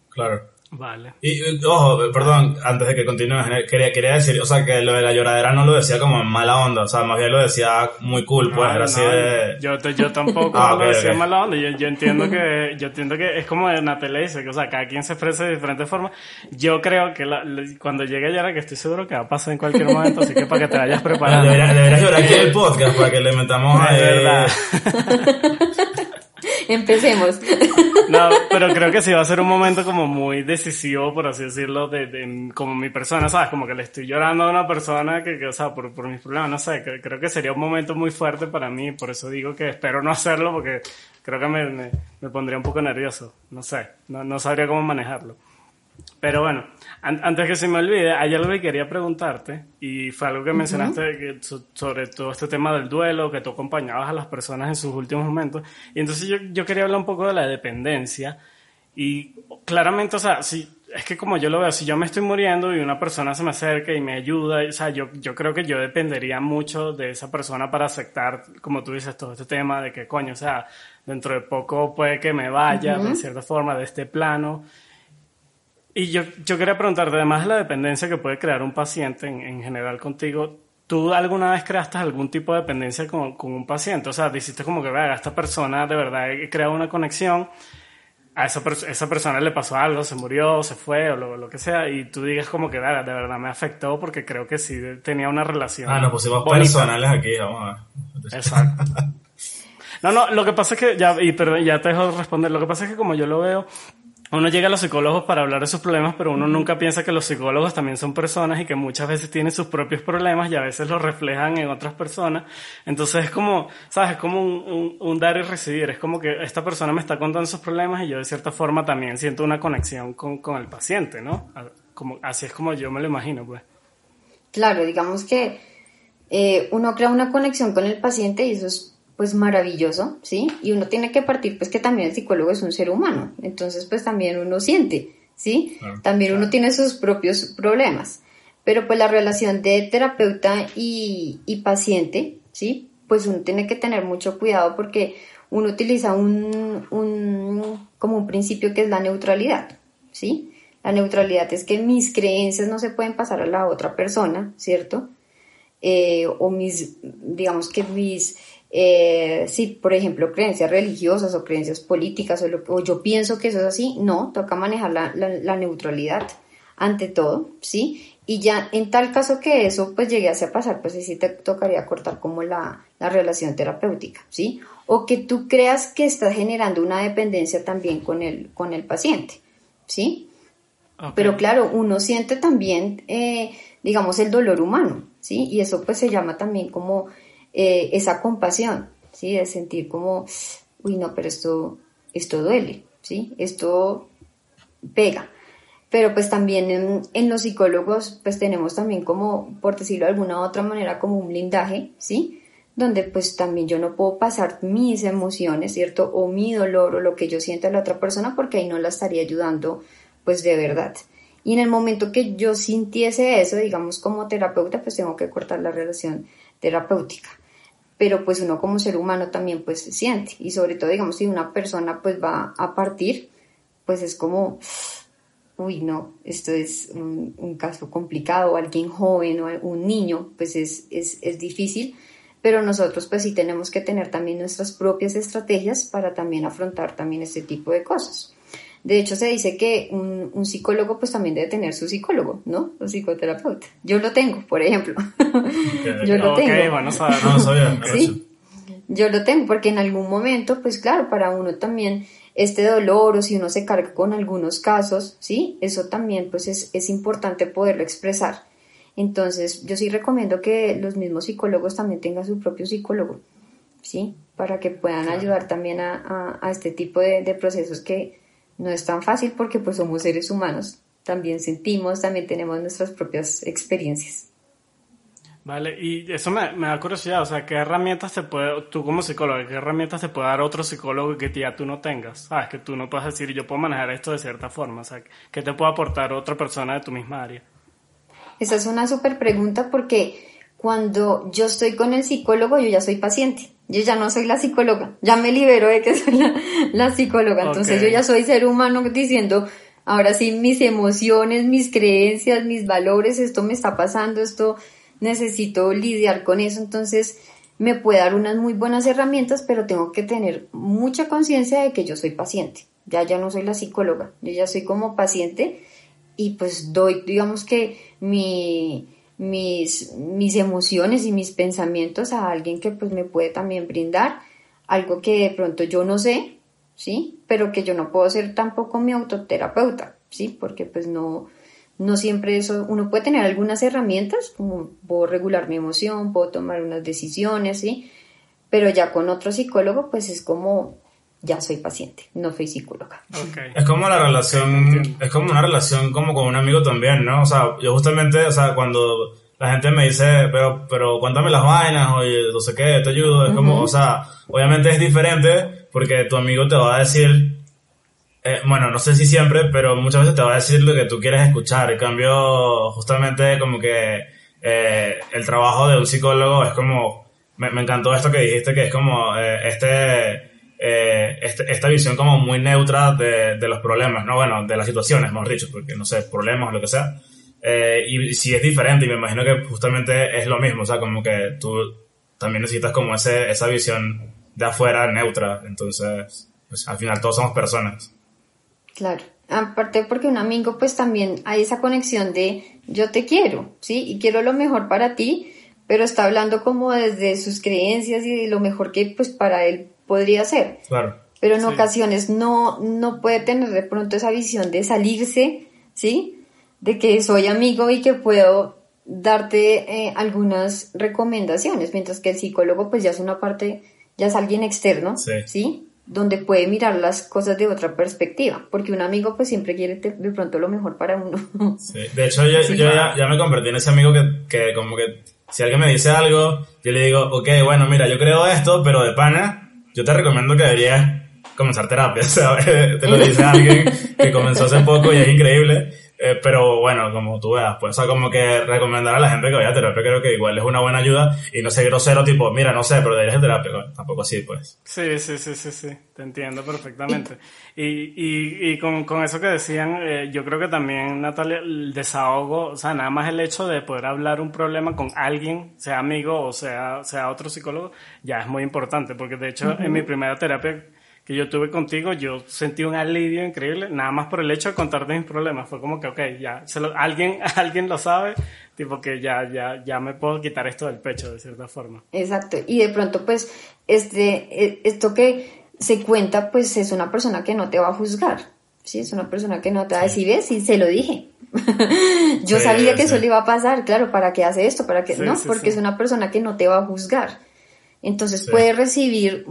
Claro. Vale. Y, ojo, perdón, antes de que continúes, quería, quería decir, o sea, que lo de la lloradera no lo decía como en mala onda, o sea, más bien lo decía muy cool, pues, No, era así no, de... Yo, yo tampoco Ah, lo ok, decía ok. mala onda. Yo, yo entiendo que, yo entiendo que es como en la tele dice, que, o sea, cada quien se expresa de diferentes formas. Yo creo que la- la- cuando llegue Yara, que estoy seguro que va a pasar en cualquier momento, así que para que te vayas Bueno, preparando. deberías, deberías llorar aquí en el podcast para que le metamos Es ahí... verdad. Empecemos. No, pero creo que sí va a ser un momento como muy decisivo, por así decirlo, de, de- como mi persona, ¿sabes? Como que le estoy llorando a una persona que, que o sea, por, por mis problemas, no sé, creo que sería un momento muy fuerte para mí, por eso digo que espero no hacerlo, porque creo que me, me, me pondría un poco nervioso, no sé, no, no sabría cómo manejarlo. Pero bueno, an- antes que se me olvide, hay algo que quería preguntarte, y fue algo que mencionaste que so- sobre todo este tema del duelo, que tú acompañabas a las personas en sus últimos momentos. Y entonces yo, yo quería hablar un poco de la dependencia. Y claramente, o sea, si, es que como yo lo veo, si yo me estoy muriendo y una persona se me acerca y me ayuda, o sea, yo, yo creo que yo dependería mucho de esa persona para aceptar, como tú dices, todo este tema de que, coño, o sea, dentro de poco puede que me vaya, de cierta forma, de este plano. Y yo, yo quería preguntarte, además de la dependencia que puede crear un paciente en, en general contigo, ¿tú alguna vez creaste algún tipo de dependencia con, con un paciente? O sea, dijiste como que, vea, esta persona de verdad he creado una conexión, a esa, esa persona le pasó algo, se murió, se fue o lo, lo que sea, y tú digas como que, vea, de verdad me afectó porque creo que sí tenía una relación. Ah, nos pusimos bonita. personales aquí, vamos a ver. Exacto. No, no, lo que pasa es que, ya, y perdón, ya te dejo responder, lo que pasa es que como yo lo veo, uno llega a los psicólogos para hablar de sus problemas, pero uno nunca piensa que los psicólogos también son personas y que muchas veces tienen sus propios problemas y a veces los reflejan en otras personas. Entonces es como, ¿sabes? Es como un, dar y recibir. Es como que esta persona me está contando sus problemas y yo de cierta forma también siento una conexión con, con el paciente, ¿no? Así es como yo me lo imagino, pues. Claro, digamos que eh, uno crea una conexión con el paciente y eso es pues maravilloso, ¿sí? Y uno tiene que partir pues que también el psicólogo es un ser humano, entonces pues también uno siente, ¿sí? También uno tiene sus propios problemas, pero pues la relación de terapeuta y, y paciente, ¿sí? Pues uno tiene que tener mucho cuidado porque uno utiliza un, un como un principio que es la neutralidad, ¿sí? La neutralidad es que mis creencias no se pueden pasar a la otra persona, ¿cierto? Eh, o mis, digamos que mis, eh, sí, por ejemplo, creencias religiosas o creencias políticas, o, lo- o yo pienso que eso es así, no, toca manejar la, la- la neutralidad ante todo, ¿sí? Y ya en tal caso que eso pues llegue a pasar, pues sí te tocaría cortar como la, la relación terapéutica, ¿sí? O que tú creas que estás generando una dependencia también con el, con el paciente, ¿sí? Pero claro, uno siente también, eh, digamos, el dolor humano, ¿sí? Y eso pues se llama también como eh, esa compasión, ¿sí? De sentir como, uy, no, pero esto, esto duele, ¿sí? Esto pega. Pero pues también en, en, los psicólogos pues tenemos también como, por decirlo de alguna u otra manera, como un blindaje, ¿sí? donde pues también yo no puedo pasar mis emociones, ¿cierto? O mi dolor o lo que yo siento a la otra persona porque ahí no la estaría ayudando pues de verdad. Y en el momento que yo sintiese eso, digamos como terapeuta, pues tengo que cortar la relación terapéutica. Pero pues uno como ser humano también pues se siente. Y sobre todo, digamos, si una persona pues va a partir, pues es como, uy, no, esto es un, caso complicado, alguien joven o un niño, pues es, es, es difícil pero nosotros pues sí tenemos que tener también nuestras propias estrategias para también afrontar también este tipo de cosas. De hecho, se dice que un, psicólogo pues también debe tener su psicólogo, ¿no? Un psicoterapeuta. Yo lo tengo, por ejemplo. Yo lo tengo. Bueno, no sí, yo lo tengo porque en algún momento, pues claro, para uno también este dolor o si uno se carga con algunos casos, ¿sí? Eso también pues es, es importante poderlo expresar. Entonces, yo sí recomiendo que los mismos psicólogos también tengan su propio psicólogo, ¿sí? Para que puedan ayudar también a, este tipo de, procesos que no es tan fácil porque pues somos seres humanos, también sentimos, también tenemos nuestras propias experiencias. Vale, y eso me, da curiosidad, o sea, ¿qué herramientas te puede, tú como psicólogo, qué herramientas te puede dar otro psicólogo que ya tú no tengas? Sabes, que tú no puedes decir, yo puedo manejar esto de cierta forma, o sea, ¿qué te puede aportar otra persona de tu misma área? Esa es una súper pregunta porque cuando yo estoy con el psicólogo, yo ya soy paciente. Yo ya no soy la psicóloga. Ya me libero de que soy la, psicóloga. Entonces yo ya soy ser humano diciendo, ahora sí, mis emociones, mis creencias, mis valores, esto me está pasando, esto necesito lidiar con eso. Entonces me puede dar unas muy buenas herramientas, pero tengo que tener mucha conciencia de que yo soy paciente. Ya, ya no soy la psicóloga. Yo ya soy como paciente y pues doy, digamos que mi, mis, mis emociones y mis pensamientos a alguien que pues me puede también brindar algo que de pronto yo no sé, ¿sí? Pero que yo no puedo ser tampoco mi autoterapeuta, ¿sí? Porque pues no, no siempre eso, uno puede tener algunas herramientas, como puedo regular mi emoción, puedo tomar unas decisiones, ¿sí? Pero ya con otro psicólogo pues es como ya soy paciente, no soy psicóloga. Es como la relación, es como una relación como con un amigo también, ¿no? O sea, yo justamente, o sea, cuando la gente me dice, pero, pero cuéntame las vainas, oye, no sé qué, te ayudo, es como, o sea, obviamente es diferente porque tu amigo te va a decir, eh, bueno, no sé si siempre, pero muchas veces te va a decir lo que tú quieres escuchar. En cambio, justamente como que eh, el trabajo de un psicólogo es como, me, me encantó esto que dijiste, que es como eh, este eh, este, esta visión como muy neutra de, de, los problemas, ¿no? Bueno, de las situaciones, mejor dicho, porque no sé, problemas o lo que sea. Eh, y si es diferente, y me imagino que justamente es lo mismo, o sea, como que tú también necesitas como ese, esa visión de afuera neutra, entonces, pues al final todos somos personas. Claro, aparte porque un amigo pues también hay esa conexión de yo te quiero, ¿sí? Y quiero lo mejor para ti, pero está hablando como desde sus creencias y de lo mejor que pues para él podría ser. Claro. Pero en ocasiones no, no puede tener de pronto esa visión de salirse, ¿sí? De que soy amigo y que puedo darte eh, algunas recomendaciones, mientras que el psicólogo pues ya es una parte, ya es alguien externo, sí. Donde puede mirar las cosas de otra perspectiva, porque un amigo pues siempre quiere de pronto lo mejor para uno. Sí. De hecho yo, yo ya, ya, me convertí en ese amigo que, que como que si alguien me dice algo, yo le digo, ok, bueno, mira, yo creo esto, pero de pana, yo te recomiendo que deberías comenzar terapia, ¿sabes? Te lo dice alguien que comenzó hace poco y es increíble. Eh, pero bueno, como tú veas, pues, o sea, como que recomendar a la gente que vaya a terapia creo que igual es una buena ayuda y no ser grosero, tipo, mira, no sé, pero deberías ir terapia, tampoco así, pues. Sí, sí, sí, sí, sí, te entiendo perfectamente. Y, y, y con, con eso que decían, eh, yo creo que también, Natalia, el desahogo, o sea, nada más el hecho de poder hablar un problema con alguien, sea amigo o sea, sea otro psicólogo, ya es muy importante, porque de hecho, en mi primera terapia, que yo tuve contigo, yo sentí un alivio increíble, nada más por el hecho de contarte mis problemas. Fue como que, ok, ya, alguien, alguien lo sabe, tipo que ya, ya, ya me puedo quitar esto del pecho de cierta forma. Exacto. Y de pronto, pues, este, e, esto que se cuenta, pues es una persona que no te va a juzgar. ¿sí? Es una persona que no te va a decir, ves, y se lo dije. Yo sabía que eso le iba a pasar, claro, ¿para qué hace esto? ¿Para qué? no, porque es una persona que no te va a juzgar. Entonces puede recibir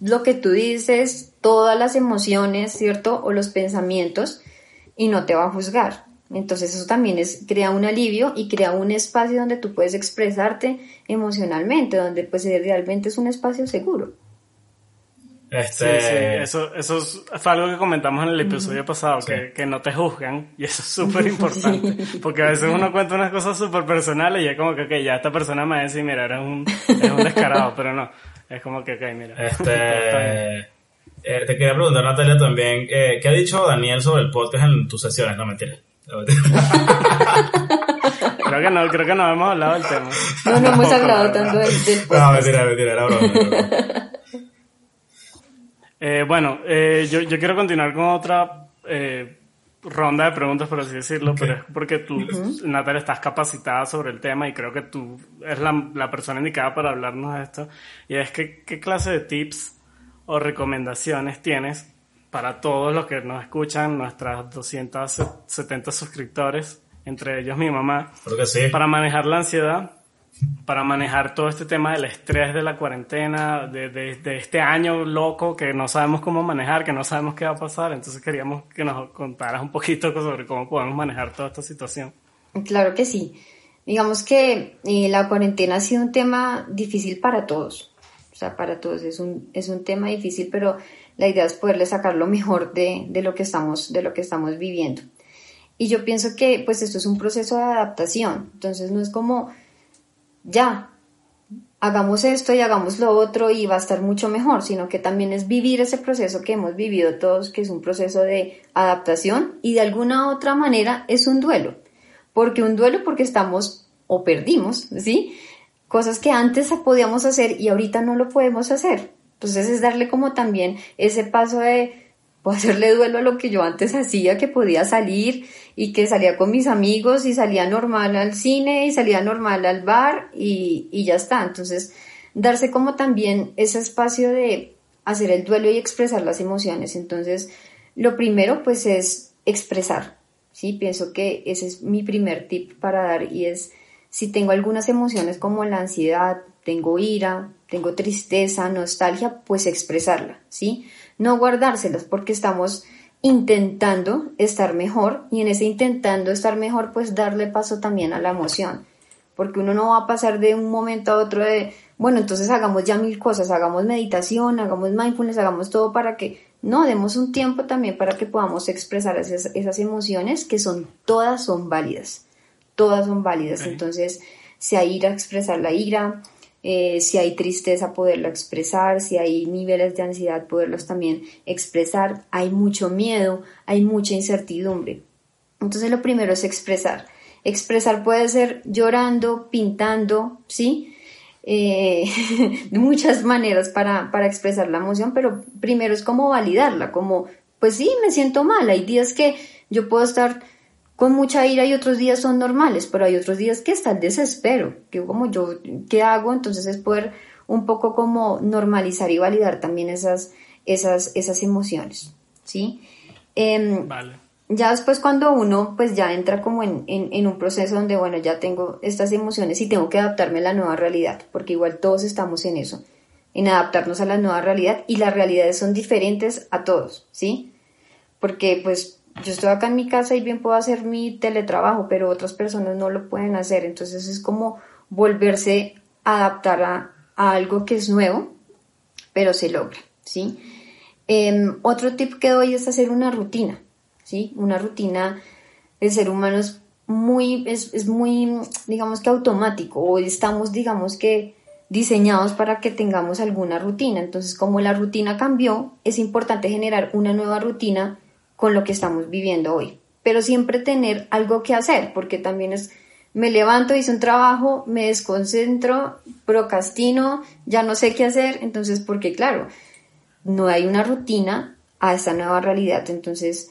lo que tú dices, todas las emociones, ¿cierto? O los pensamientos, y no te va a juzgar. Entonces eso también es, crea un alivio y crea un espacio donde tú puedes expresarte emocionalmente, donde pues realmente es un espacio seguro. Este... Sí, sí, eso, eso fue algo que comentamos en el episodio pasado, que, que, no te juzgan, y eso es súper importante, porque a veces uno cuenta unas cosas súper personales y es como que, ok, ya esta persona me dice, mira, eres un, eres un descarado, pero no, es como que, ok, mira. Este... eh, te quería preguntar, Natalia, también, eh, ¿qué ha dicho Daniel sobre el podcast en tus sesiones? No, mentira. creo que no, creo que no hemos hablado del tema. No, no hemos hablado tanto del, podcast. No, mentira, mentira, era broma. Eh, bueno, eh, yo, yo, quiero continuar con otra eh, ronda de preguntas, por así decirlo, pero es porque tú, Natalia, estás capacitada sobre el tema y creo que tú eres la, la persona indicada para hablarnos de esto. Y es que, ¿qué clase de tips o recomendaciones tienes para todos los que nos escuchan, nuestras 270 suscriptores, entre ellos mi mamá, para manejar la ansiedad para manejar todo este tema del estrés de la cuarentena, de, de, este año loco que no sabemos cómo manejar, que no sabemos qué va a pasar. Entonces queríamos que nos contaras un poquito sobre cómo podemos manejar toda esta situación. Claro que sí. Digamos que eh, la cuarentena ha sido un tema difícil para todos. O sea, para todos es un, es un tema difícil, pero la idea es poderle sacar lo mejor de, de, lo que estamos, de lo que estamos viviendo. Y yo pienso que pues esto es un proceso de adaptación. Entonces no es como ya, hagamos esto y hagamos lo otro y va a estar mucho mejor, sino que también es vivir ese proceso que hemos vivido todos, que es un proceso de adaptación y de alguna otra manera es un duelo. porque un duelo? Porque estamos o perdimos, ¿sí? Cosas que antes podíamos hacer y ahorita no lo podemos hacer. Entonces es darle como también ese paso de puedo hacerle duelo a lo que yo antes hacía, que podía salir y que salía con mis amigos y salía normal al cine y salía normal al bar y, y ya está. Entonces, darse como también ese espacio de hacer el duelo y expresar las emociones. Entonces, lo primero pues es expresar, ¿sí? Pienso que ese es mi primer tip para dar y es si tengo algunas emociones como la ansiedad, tengo ira, tengo tristeza, nostalgia, pues expresarla, ¿sí? No guardárselas porque estamos intentando estar mejor y en ese intentando estar mejor pues darle paso también a la emoción porque uno no va a pasar de un momento a otro de bueno entonces hagamos ya mil cosas hagamos meditación hagamos mindfulness hagamos todo para que no demos un tiempo también para que podamos expresar esas, esas emociones que son todas son válidas todas son válidas. Entonces hay ira expresar la ira eh, si hay tristeza poderlo expresar, si hay niveles de ansiedad poderlos también expresar, hay mucho miedo, hay mucha incertidumbre. Entonces lo primero es expresar. Expresar puede ser llorando, pintando, ¿sí? Eh, de muchas maneras para, para expresar la emoción, pero primero es como validarla, como, pues sí, me siento mal, hay días que yo puedo estar con mucha ira y otros días son normales, pero hay otros días que está el desespero, que como yo, ¿qué hago? Entonces es poder un poco como normalizar y validar también esas, esas, esas emociones, ¿sí? Em, vale. Ya después cuando uno pues ya entra como en, en, un proceso donde, bueno, ya tengo estas emociones y tengo que adaptarme a la nueva realidad, porque igual todos estamos en eso, en adaptarnos a la nueva realidad y las realidades son diferentes a todos, ¿sí? Porque pues yo estoy acá en mi casa y bien puedo hacer mi teletrabajo, pero otras personas no lo pueden hacer. Entonces es como volverse a adaptar a, algo que es nuevo, pero se logra, ¿sí? Em, otro tip que doy es hacer una rutina, ¿sí? Una rutina, el ser humano es muy, es, es muy, digamos que automático, o estamos, digamos que, diseñados para que tengamos alguna rutina. Entonces, como la rutina cambió, es importante generar una nueva rutina con lo que estamos viviendo hoy. Pero siempre tener algo que hacer, porque también es, me levanto, hice un trabajo, me desconcentro, procrastino, ya no sé qué hacer, entonces, porque claro, no hay una rutina a esta nueva realidad, entonces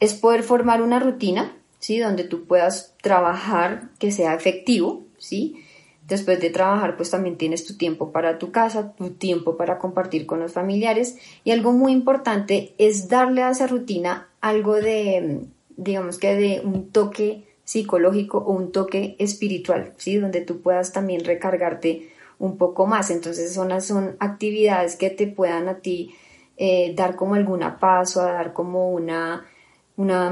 es poder formar una rutina, ¿sí? Donde tú puedas trabajar que sea efectivo, ¿sí? Después de trabajar, pues también tienes tu tiempo para tu casa, tu tiempo para compartir con los familiares. Y algo muy importante es darle a esa rutina algo de, digamos que de un toque psicológico o un toque espiritual, ¿sí? Donde tú puedas también recargarte un poco más. Entonces son, son actividades que te puedan a ti eh, dar como alguna paz o dar como una, una,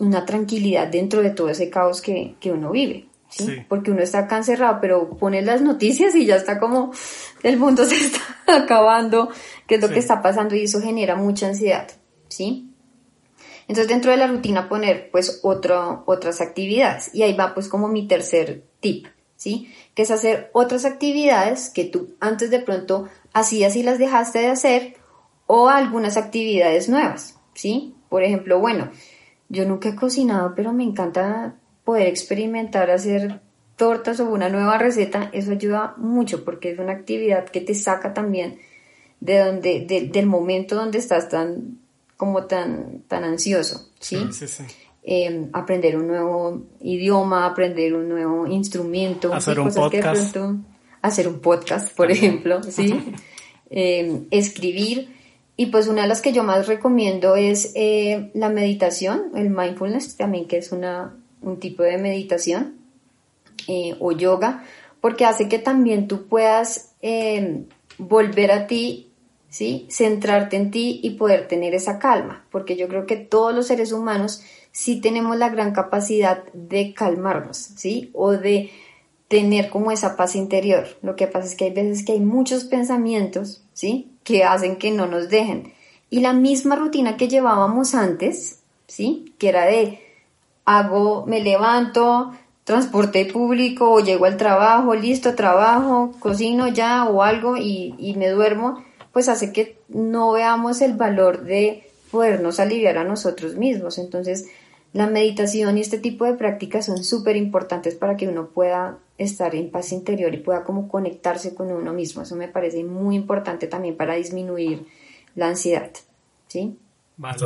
una, tranquilidad dentro de todo ese caos que, que uno vive. ¿Sí? Porque uno está acá encerrado, pero pone las noticias y ya está como el mundo se está acabando, qué es lo que está pasando y eso genera mucha ansiedad, ¿sí? Entonces dentro de la rutina poner pues otro, otras actividades y ahí va pues como mi tercer tip, ¿sí? Que es hacer otras actividades que tú antes de pronto hacías y las dejaste de hacer o algunas actividades nuevas, ¿sí? Por ejemplo, bueno, yo nunca he cocinado, pero me encanta poder experimentar hacer tortas o una nueva receta, eso ayuda mucho porque es una actividad que te saca también de donde, del momento donde estás tan como tan, tan ansioso, ¿sí? sí, sí, em, aprender un nuevo idioma, aprender un nuevo instrumento, hacer un podcast. hacer un podcast, por ejemplo, ¿sí? Em, escribir. Y pues una de las que yo más recomiendo es eh, la meditación, el mindfulness también, que es una, un tipo de meditación, eh, o yoga, porque hace que también tú puedas em, volver a ti ¿sí? Centrarte en ti y poder tener esa calma, porque yo creo que todos los seres humanos sí tenemos la gran capacidad de calmarnos, ¿sí? O de tener como esa paz interior. Lo que pasa es que hay veces que hay muchos pensamientos, ¿sí? Que hacen que no nos dejen. Y la misma rutina que llevábamos antes, ¿sí? Que era de hago, me levanto, transporte público o llego al trabajo, listo, trabajo, cocino ya o algo y, y me duermo pues hace que no veamos el valor de podernos aliviar a nosotros mismos. Entonces, la meditación y este tipo de prácticas son súper importantes para que uno pueda estar en paz interior y pueda como conectarse con uno mismo. Eso me parece muy importante también para disminuir la ansiedad. ¿Sí?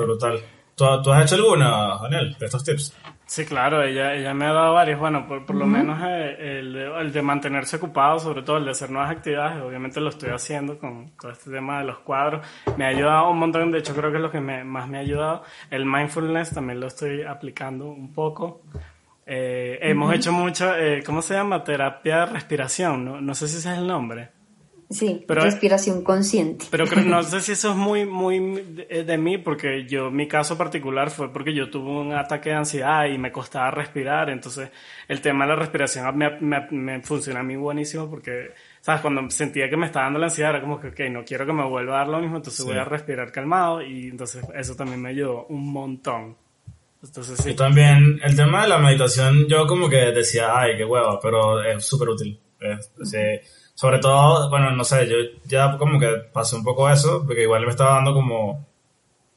brutal. ¿Tú, has hecho alguna, Daniel, de estos tips? Sí, claro, ella, ella me ha dado varios. Bueno, por, por lo menos eh, el, el, de mantenerse ocupado, sobre todo el de hacer nuevas actividades, obviamente lo estoy haciendo con todo este tema de los cuadros. Me ha ayudado un montón, de hecho creo que es lo que me, más me ha ayudado. El mindfulness también lo estoy aplicando un poco. Eh, hemos hecho mucho, eh, ¿cómo se llama? Terapia de respiración, ¿no? no sé si ese es el nombre. Sí, pero, respiración consciente. Pero no sé si eso es muy, muy de, mí, porque yo, mi caso particular fue porque yo tuve un ataque de ansiedad y me costaba respirar, entonces el tema de la respiración me, me, me funciona a mí buenísimo porque, ¿sabes? Cuando sentía que me estaba dando la ansiedad era como que, ok, no quiero que me vuelva a dar lo mismo, entonces voy a respirar calmado y entonces eso también me ayudó un montón. Entonces, sí. Y también el tema de la meditación, yo como que decía, ay, qué hueva, pero es súper útil. Es, sobre todo, bueno, no sé, yo ya como que pasé un poco eso, porque igual me estaba dando como,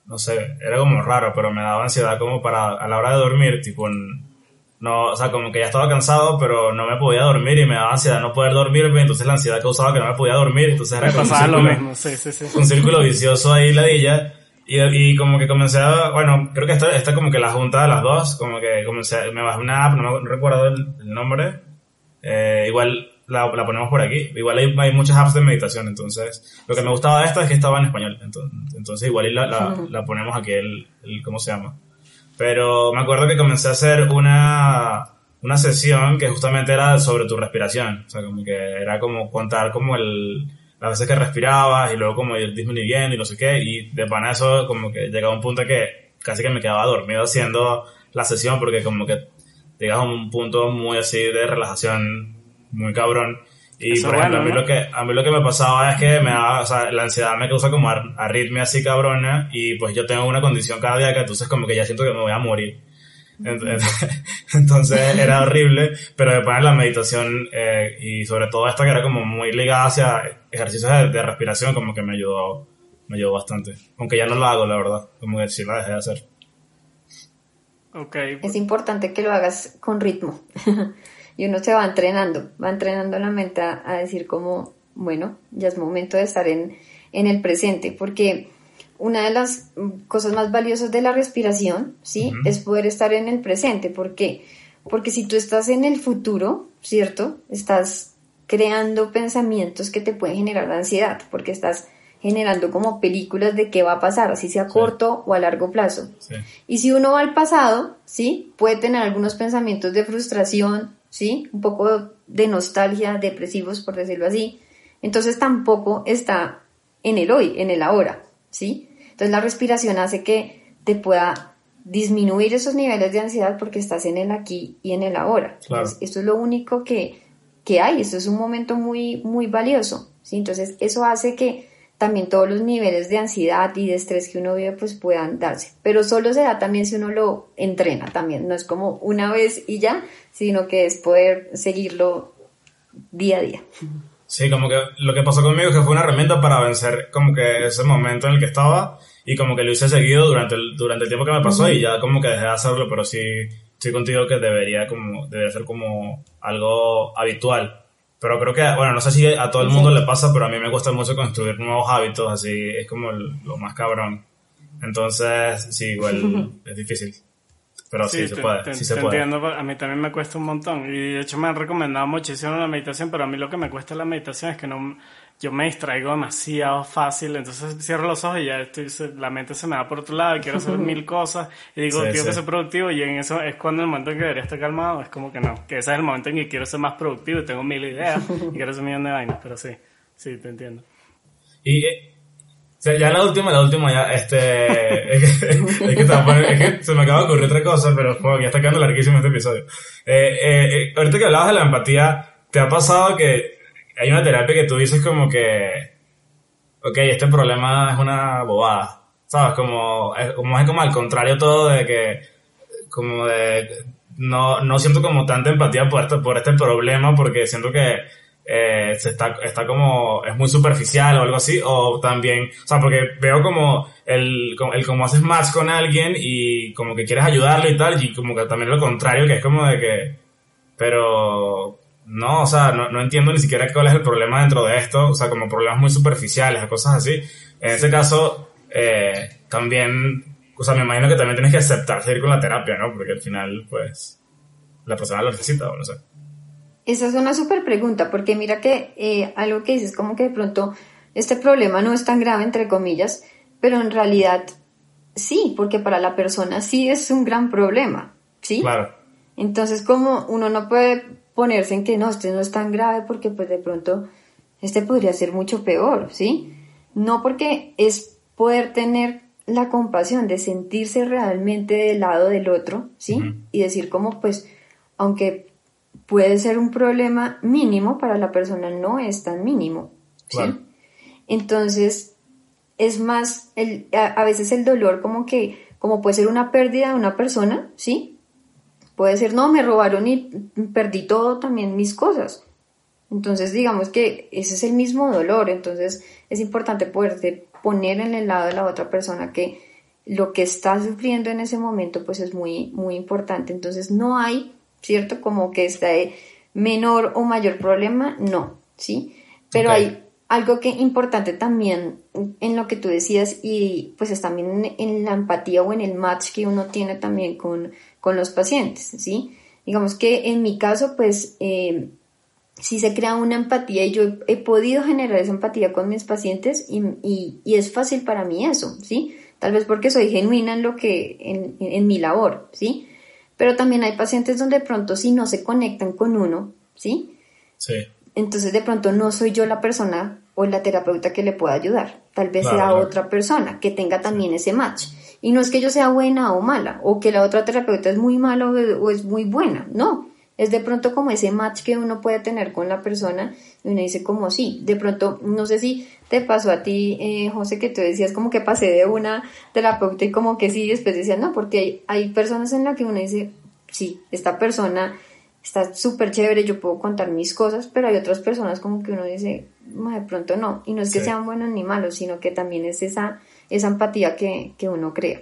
no sé, era como raro, pero me daba ansiedad como para, a la hora de dormir, tipo, no, o sea, como que ya estaba cansado, pero no me podía dormir y me daba ansiedad no poder dormirme, entonces la ansiedad causaba que no me podía dormir, entonces era como un círculo, lo mismo. Sí, sí, sí. un círculo vicioso ahí, ladilla. Y, y como que comencé a, bueno, creo que esta, esta como que la junta de las dos, como que comencé, me bajé una app, no, recuerdo el, nombre, eh, igual la, la, ponemos por aquí. Igual hay, hay, muchas apps de meditación, entonces lo que me gustaba de esta es que estaba en español, entonces, entonces igual la, la, la, ponemos aquí, el, el, ¿cómo se llama? Pero me acuerdo que comencé a hacer una, una sesión que justamente era sobre tu respiración, o sea, como que era como contar como el, las veces que respirabas y luego como ir disminuyendo y no sé qué, y de pana eso como que llegaba un punto que casi que me quedaba dormido haciendo la sesión porque como que llegas a un punto muy así de relajación muy cabrón. Y por ejemplo, a, mí lo que, a mí lo que me pasaba es que me da, o sea, la ansiedad me causa como arritmia así cabrona y pues yo tengo una condición cardíaca, entonces como que ya siento que me voy a morir. Entonces era horrible, pero después la meditación eh, y sobre todo esta que era como muy ligada hacia ejercicios de, respiración como que me ayudó, me ayudó bastante. Aunque ya no lo hago, la verdad, como que sí la dejé de hacer. Okay. Es importante que lo hagas con ritmo. y uno se va entrenando, va entrenando la mente a, decir como, bueno, ya es momento de estar en, en, el presente, porque una de las cosas más valiosas de la respiración, ¿sí? Es poder estar en el presente, ¿por qué? Porque si tú estás en el futuro, ¿cierto? Estás creando pensamientos que te pueden generar ansiedad, porque estás generando como películas de qué va a pasar, así sea corto o a largo plazo. Y si uno va al pasado, ¿sí? Puede tener algunos pensamientos de frustración, ¿sí? Un poco de nostalgia, depresivos, por decirlo así. Entonces tampoco está en el hoy, en el ahora, ¿sí? Entonces la respiración hace que te pueda disminuir esos niveles de ansiedad porque estás en el aquí y en el ahora. esto es lo único que, que hay, esto es un momento muy, muy valioso, ¿sí? Entonces eso hace que también todos los niveles de ansiedad y de estrés que uno vive pues puedan darse. Pero solo se da también si uno lo entrena también, no es como una vez y ya, sino que es poder seguirlo día a día. Sí, como que lo que pasó conmigo fue una herramienta para vencer como que ese momento en el que estaba y como que lo hice seguido durante el, durante el tiempo que me pasó y ya como que dejé de hacerlo, pero sí estoy contigo que debería como, debería ser como algo habitual. Pero creo que, bueno, no sé si a todo el mundo le pasa, pero a mí me gusta mucho construir nuevos hábitos, así es como lo más cabrón. Entonces, sí, igual es difícil. Pero sí, se puede, sí se puede. Entiendo, a mí también me cuesta un montón. Y de hecho me han recomendado muchísimo la meditación, pero a mí lo que me cuesta la meditación es que no, yo me distraigo demasiado fácil, entonces cierro los ojos y ya estoy, la mente se me va por otro lado y quiero hacer mil cosas y digo, tengo que ser productivo y en eso es cuando el momento en que debería estar calmado, es como que no, que ese es el momento en que quiero ser más productivo y tengo mil ideas y quiero hacer un millón de vainas, pero sí, sí, te entiendo. Y eh, ya la última, la última ya, este, es que, es que, se me acaba de ocurrir otra cosa, pero como que ya está quedando larguísimo este episodio. Eh, eh, eh, ahorita que hablabas de la empatía, ¿te ha pasado que hay una terapia que tú dices como que, ok, este problema es una bobada, ¿sabes? Como, es como, es como al contrario todo de que, como de, no, no siento como tanta empatía por este, por este problema porque siento que eh, se está, está como, es muy superficial o algo así, o también, o sea, porque veo como el, el como haces match con alguien y como que quieres ayudarlo y tal, y como que también lo contrario, que es como de que, pero, no, o sea, no, no entiendo ni siquiera cuál es el problema dentro de esto, o sea, como problemas muy superficiales o cosas así. En ese caso, eh, también, o sea, me imagino que también tienes que aceptar seguir con la terapia, ¿no? Porque al final, pues, la persona lo necesita o no sé. Esa es una súper pregunta, porque mira que eh, algo que dices como que de pronto este problema no es tan grave, entre comillas, pero en realidad sí, porque para la persona sí es un gran problema, ¿sí? Claro. Entonces, como uno no puede ponerse en que no, este no es tan grave porque pues de pronto este podría ser mucho peor, ¿sí? No porque es poder tener la compasión de sentirse realmente del lado del otro, ¿sí? Y decir como pues, aunque puede ser un problema mínimo, para la persona no es tan mínimo. ¿sí? Entonces, es más, el, a, veces el dolor como que, como puede ser una pérdida de una persona, ¿sí? Puede ser, no, me robaron y perdí todo, también mis cosas. Entonces, digamos que ese es el mismo dolor, entonces es importante poder poner en el lado de la otra persona que lo que está sufriendo en ese momento pues es muy, muy importante. Entonces, no hay ¿cierto? Como que está de menor o mayor problema, no, ¿sí? Pero hay algo que importante también en lo que tú decías y pues es también en, la empatía o en el match que uno tiene también con, con los pacientes, ¿sí? Digamos que en mi caso, pues, eh, si se crea una empatía y yo he, podido generar esa empatía con mis pacientes y, y, es fácil para mí eso, ¿sí? Tal vez porque soy genuina en lo que, en, en mi labor, ¿sí? Pero también hay pacientes donde de pronto si no se conectan con uno, ¿sí? Sí. Entonces de pronto no soy yo la persona o la terapeuta que le pueda ayudar. Tal vez sea otra persona que tenga también ese match. Y no es que yo sea buena o mala, o que la otra terapeuta es muy mala o es muy buena, no. Es de pronto como ese match que uno puede tener con la persona y uno dice como sí, de pronto, no sé si te pasó a ti, eh, José, que tú decías como que pasé de una terapeuta y como que sí, después decías no, porque hay, hay personas en las que uno dice, sí, esta persona está súper chévere, yo puedo contar mis cosas, pero hay otras personas como que uno dice, de pronto no, y no es que sean buenos ni malos, sino que también es esa, esa empatía que, que uno crea.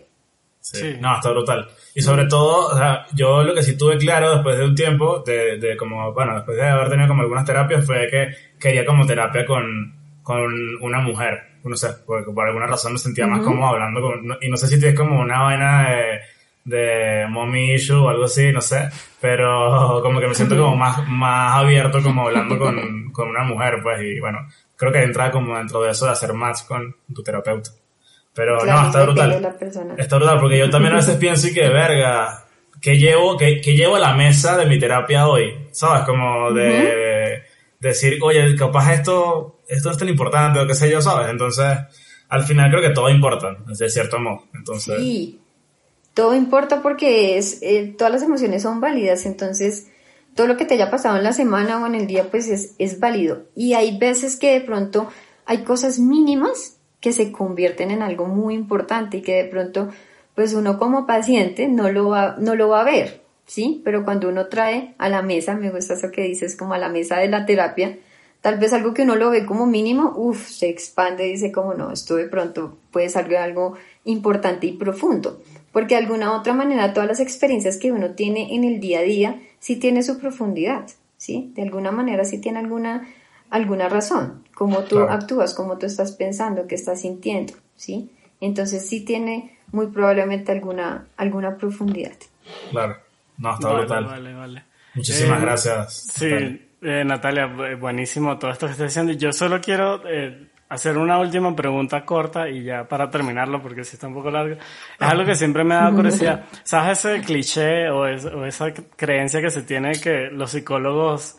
Sí. No, está brutal. Y sobre todo, o sea, yo lo que sí tuve claro después de un tiempo, de, de como, bueno, después de haber tenido como algunas terapias, fue que quería como terapia con, con una mujer. No sé, porque por alguna razón me sentía más cómodo hablando con, y no sé si tienes como una vaina de, de mommy issue o algo así, no sé, pero como que me siento como más, más abierto como hablando con, con una mujer, pues, y bueno, creo que entra como dentro de eso de hacer match con tu terapeuta. Pero Claro, no, está brutal. Está brutal, porque yo también a veces pienso y que, verga, ¿qué llevo, qué, qué llevo a la mesa de mi terapia hoy? ¿Sabes? Como de decir, oye, capaz esto, esto es tan importante o qué sé yo, ¿sabes? Entonces, al final creo que todo importa, de cierto modo. Entonces, Sí, todo importa porque es, eh, todas las emociones son válidas, entonces todo lo que te haya pasado en la semana o en el día pues es, es válido. Y hay veces que de pronto hay cosas mínimas que se convierten en algo muy importante y que de pronto pues uno como paciente no lo va, no lo va a ver, ¿sí? Pero cuando uno trae a la mesa, me gusta eso que dices, como a la mesa de la terapia, tal vez algo que uno lo ve como mínimo, uff, se expande y dice como no, esto de pronto puede salir algo importante y profundo. Porque de alguna u otra manera todas las experiencias que uno tiene en el día a día sí tiene su profundidad, ¿sí? De alguna manera sí tiene alguna, alguna razón, cómo tú Claro. actúas, cómo tú estás pensando, qué estás sintiendo, ¿sí? Entonces sí tiene muy probablemente alguna, alguna profundidad. claro, no, está Vale, brutal. vale, vale. Muchísimas Eh, gracias. Natalia. Sí, eh, Natalia, bu- buenísimo todo esto que estás diciendo. Yo solo quiero eh, hacer una última pregunta corta y ya para terminarlo, porque si está un poco largo. Es algo que siempre me da curiosidad. ¿Sabes ese cliché o, es- o esa creencia que se tiene que los psicólogos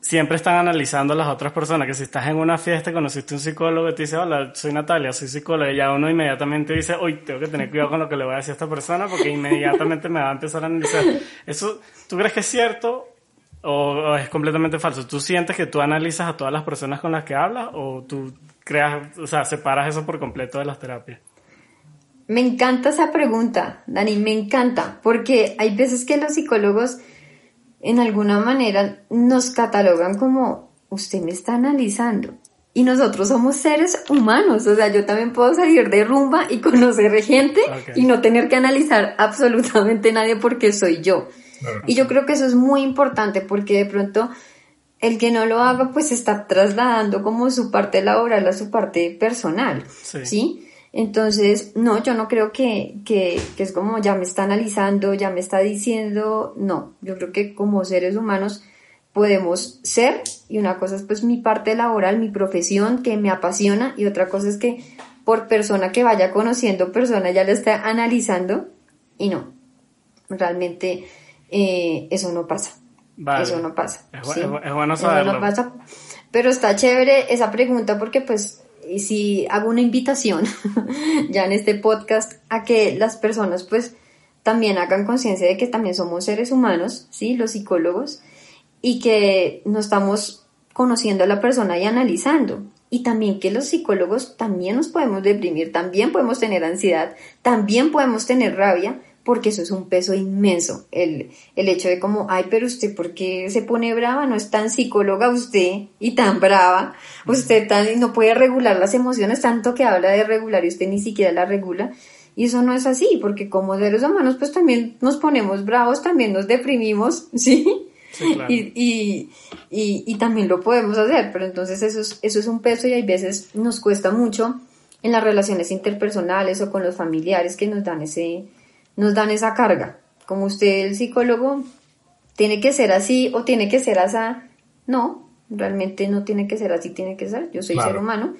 siempre están analizando a las otras personas? Que si estás en una fiesta y conociste un psicólogo y te dice, hola, soy Natalia, soy psicóloga, y ya uno inmediatamente dice, uy, tengo que tener cuidado con lo que le voy a decir a esta persona porque inmediatamente me va a empezar a analizar. Eso, ¿tú crees que es cierto o, o es completamente falso? ¿Tú sientes que tú analizas a todas las personas con las que hablas o tú creas, o sea, separas eso por completo de las terapias? Me encanta esa pregunta, Dani, me encanta, porque hay veces que los psicólogos en alguna manera nos catalogan como usted me está analizando y nosotros somos seres humanos, o sea, yo también puedo salir de rumba y conocer gente y no tener que analizar absolutamente nadie porque soy yo. Y yo creo que eso es muy importante porque de pronto el que no lo haga pues está trasladando como su parte laboral a su parte personal, Sí. ¿sí? Entonces, no, yo no creo que, que, que es como ya me está analizando, ya me está diciendo, no, yo creo que como seres humanos podemos ser y una cosa es pues mi parte laboral, mi profesión que me apasiona y otra cosa es que por persona que vaya conociendo persona ya le está analizando y no, realmente eh, eso no pasa. Vale. Eso no pasa. Es bu- ¿sí? es bu- es bueno Eso no saberlo. pasa. Pero está chévere esa pregunta porque pues y si hago una invitación ya en este podcast a que las personas pues también hagan conciencia de que también somos seres humanos, ¿sí? Los psicólogos y que nos estamos conociendo a la persona y analizando. Y también que los psicólogos también nos podemos deprimir, también podemos tener ansiedad, también podemos tener rabia, porque eso es un peso inmenso. El, el hecho de como, ay, pero usted, ¿por qué se pone brava? No es tan psicóloga usted y tan brava. Usted tan, no puede regular las emociones, tanto que habla de regular y usted ni siquiera la regula. Y eso no es así, porque como seres humanos, pues también nos ponemos bravos, también nos deprimimos, ¿sí? Sí, claro. y, y, y, y también lo podemos hacer, pero entonces eso es, eso es un peso y hay veces nos cuesta mucho en las relaciones interpersonales o con los familiares que nos dan ese, nos dan esa carga. Como usted, el psicólogo, tiene que ser así o tiene que ser así. No, realmente no tiene que ser así, tiene que ser. Yo soy Claro. ser humano.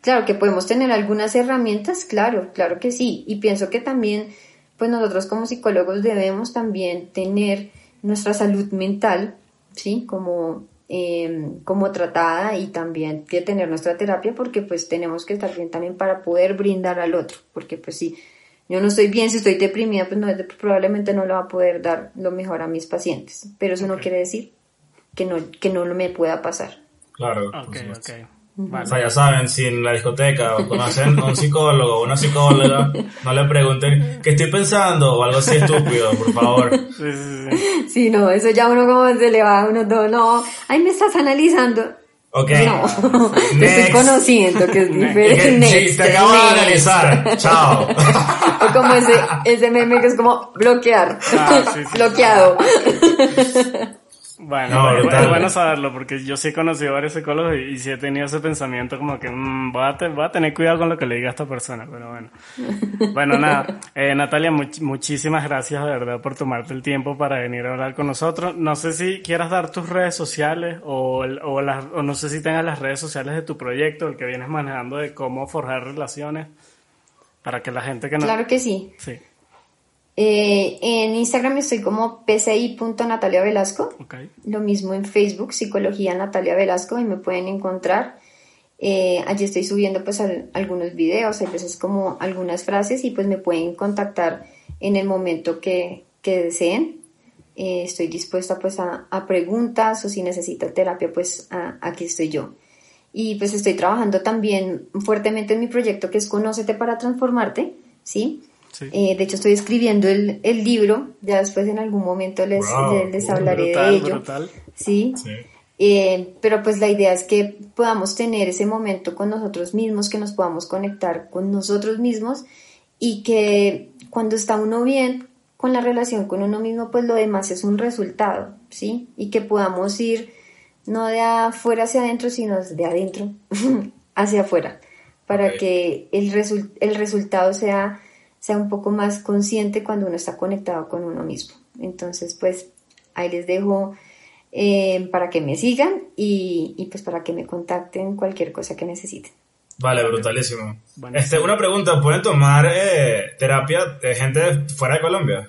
Claro que podemos tener algunas herramientas, claro, claro que sí. Y pienso que también, pues nosotros como psicólogos debemos también tener nuestra salud mental, ¿sí? Como, eh, como tratada y también que tener nuestra terapia porque pues tenemos que estar bien también para poder brindar al otro. Porque pues si yo no estoy bien, si estoy deprimida, pues no, probablemente no lo va a poder dar lo mejor a mis pacientes. Pero eso no quiere decir que no, que no me pueda pasar. Claro, por Ok, supuesto. ok. O sea, ya saben, si en la discoteca o conocen a un psicólogo o una psicóloga, no le pregunten qué estoy pensando o algo así estúpido, por favor. Sí, sí, sí. Sí, no, eso ya uno como se le va a uno todo, no, ay, me estás analizando. Ok. No, te estoy Next. conociendo, que es diferente. que, Next, sí, te acabo de next. analizar. Chao. O como ese, ese meme que es como bloquear. Ah, sí, sí, sí. Bueno, No, es- bueno saberlo porque yo sí he conocido varios psicólogos y, y sí he tenido ese pensamiento como que mm, voy, a te- voy a tener cuidado con lo que le diga a esta persona, pero bueno. Bueno, nada, eh, Natalia, much- muchísimas gracias de verdad por tomarte el tiempo para venir a hablar con nosotros. No sé si quieras dar tus redes sociales o, el- o, las- o no sé si tengas las redes sociales de tu proyecto, el que vienes manejando de cómo forjar relaciones, para que la gente que no... Claro que sí. Sí, Eh, en Instagram estoy como pci.natalia Velasco. Lo mismo en Facebook, Psicología Natalia Velasco, y me pueden encontrar. Eh, allí estoy subiendo pues al- algunos videos, hay veces como algunas frases y pues me pueden contactar en el momento que, que deseen. Eh, estoy dispuesta pues a, a preguntas o si necesitan terapia pues a- aquí estoy yo. Y pues estoy trabajando también fuertemente en mi proyecto que es Conócete para Transformarte, ¿sí? Sí. Eh, de hecho estoy escribiendo el, el libro, ya después en algún momento les, Wow, les, les hablaré brutal, de ello. brutal. ¿sí? Sí. Eh, pero pues la idea es que podamos tener ese momento con nosotros mismos, que nos podamos conectar con nosotros mismos y que cuando está uno bien con la relación con uno mismo, pues lo demás es un resultado, ¿sí? Y que podamos ir no de afuera hacia adentro, sino de adentro hacia afuera, para que el, el resultado sea, sea un poco más consciente cuando uno está conectado con uno mismo. Entonces, pues ahí les dejo eh, para que me sigan y, y, pues para que me contacten cualquier cosa que necesiten. Vale, brutalísimo. Buenísimo. Este, una pregunta, ¿pueden tomar eh, terapia de gente fuera de Colombia?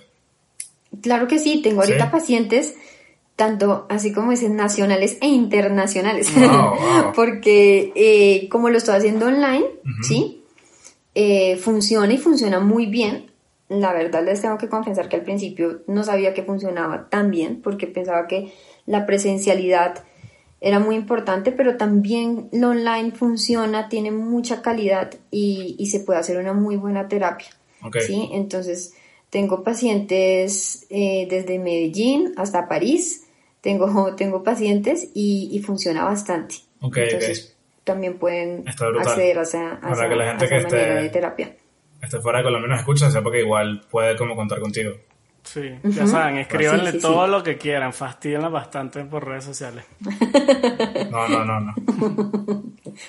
Claro que sí, tengo ahorita ¿Sí? pacientes, tanto así como dicen nacionales e internacionales, Wow, wow. porque eh, como lo estoy haciendo online. ¿sí? Eh, funciona y funciona muy bien. La verdad les tengo que confesar que al principio no sabía que funcionaba tan bien, porque pensaba que la presencialidad era muy importante, pero también lo online funciona, tiene mucha calidad y, y se puede hacer una muy buena terapia. Ok. ¿sí? Entonces, tengo pacientes eh, desde Medellín hasta París, tengo, tengo pacientes y, y funciona bastante. Ok, Entonces, también pueden acceder a esa, a Para esa- que la gente a esa que esté- de terapia. Este fuera de Colombia nos escucha, sepa que igual puede como contar contigo. Sí, ya saben, escríbanle Sí, sí, todo sí. lo que quieran, fastidienla bastante por redes sociales. No, no, no, no.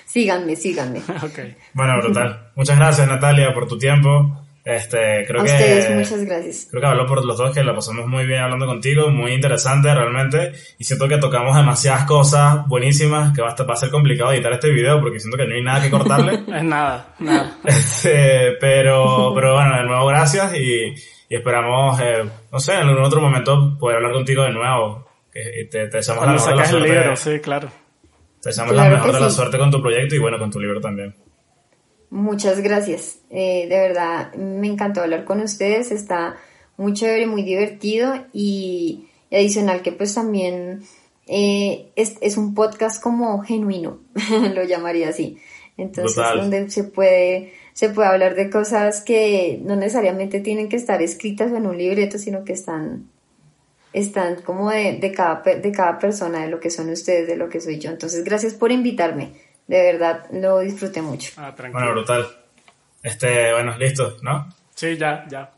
Síganme, síganme. ok. Bueno, brutal. Muchas gracias, Natalia, por tu tiempo. Este, creo a que... ustedes, muchas gracias. Creo que hablo por los dos que la pasamos muy bien hablando contigo, muy interesante realmente, y siento que tocamos demasiadas cosas buenísimas, que va a, estar- va a ser complicado editar este video porque siento que no hay nada que cortarle. Es nada, nada. Este, pero, pero bueno, de nuevo gracias y, y esperamos, eh, no sé, en algún otro momento poder hablar contigo de nuevo. Que te, te deseamos la mejor de la el suerte. libro, sí, claro. Te deseamos Claro la mejor de la suerte con tu proyecto y bueno, con tu libro también. Muchas gracias. Eh, de verdad, me encantó hablar con ustedes. Está muy chévere, muy divertido y, adicional que pues también eh, es, es un podcast como genuino, lo llamaría así. Entonces, donde se puede, se puede hablar de cosas que no necesariamente tienen que estar escritas en un libreto, sino que están, están como de, de, cada, de cada persona, de lo que son ustedes, de lo que soy yo. Entonces, gracias por invitarme. De verdad, lo disfruté mucho. Ah, tranquilo. Bueno, brutal. Este, bueno, listo, ¿no? Sí, ya, ya.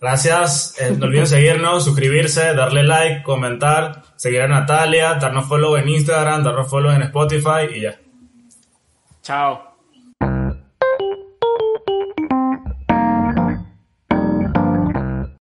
Gracias. Eh, no olviden seguirnos, suscribirse, darle like, comentar, seguir a Natalia, darnos follow en Instagram, darnos follow en Spotify y ya. Chao.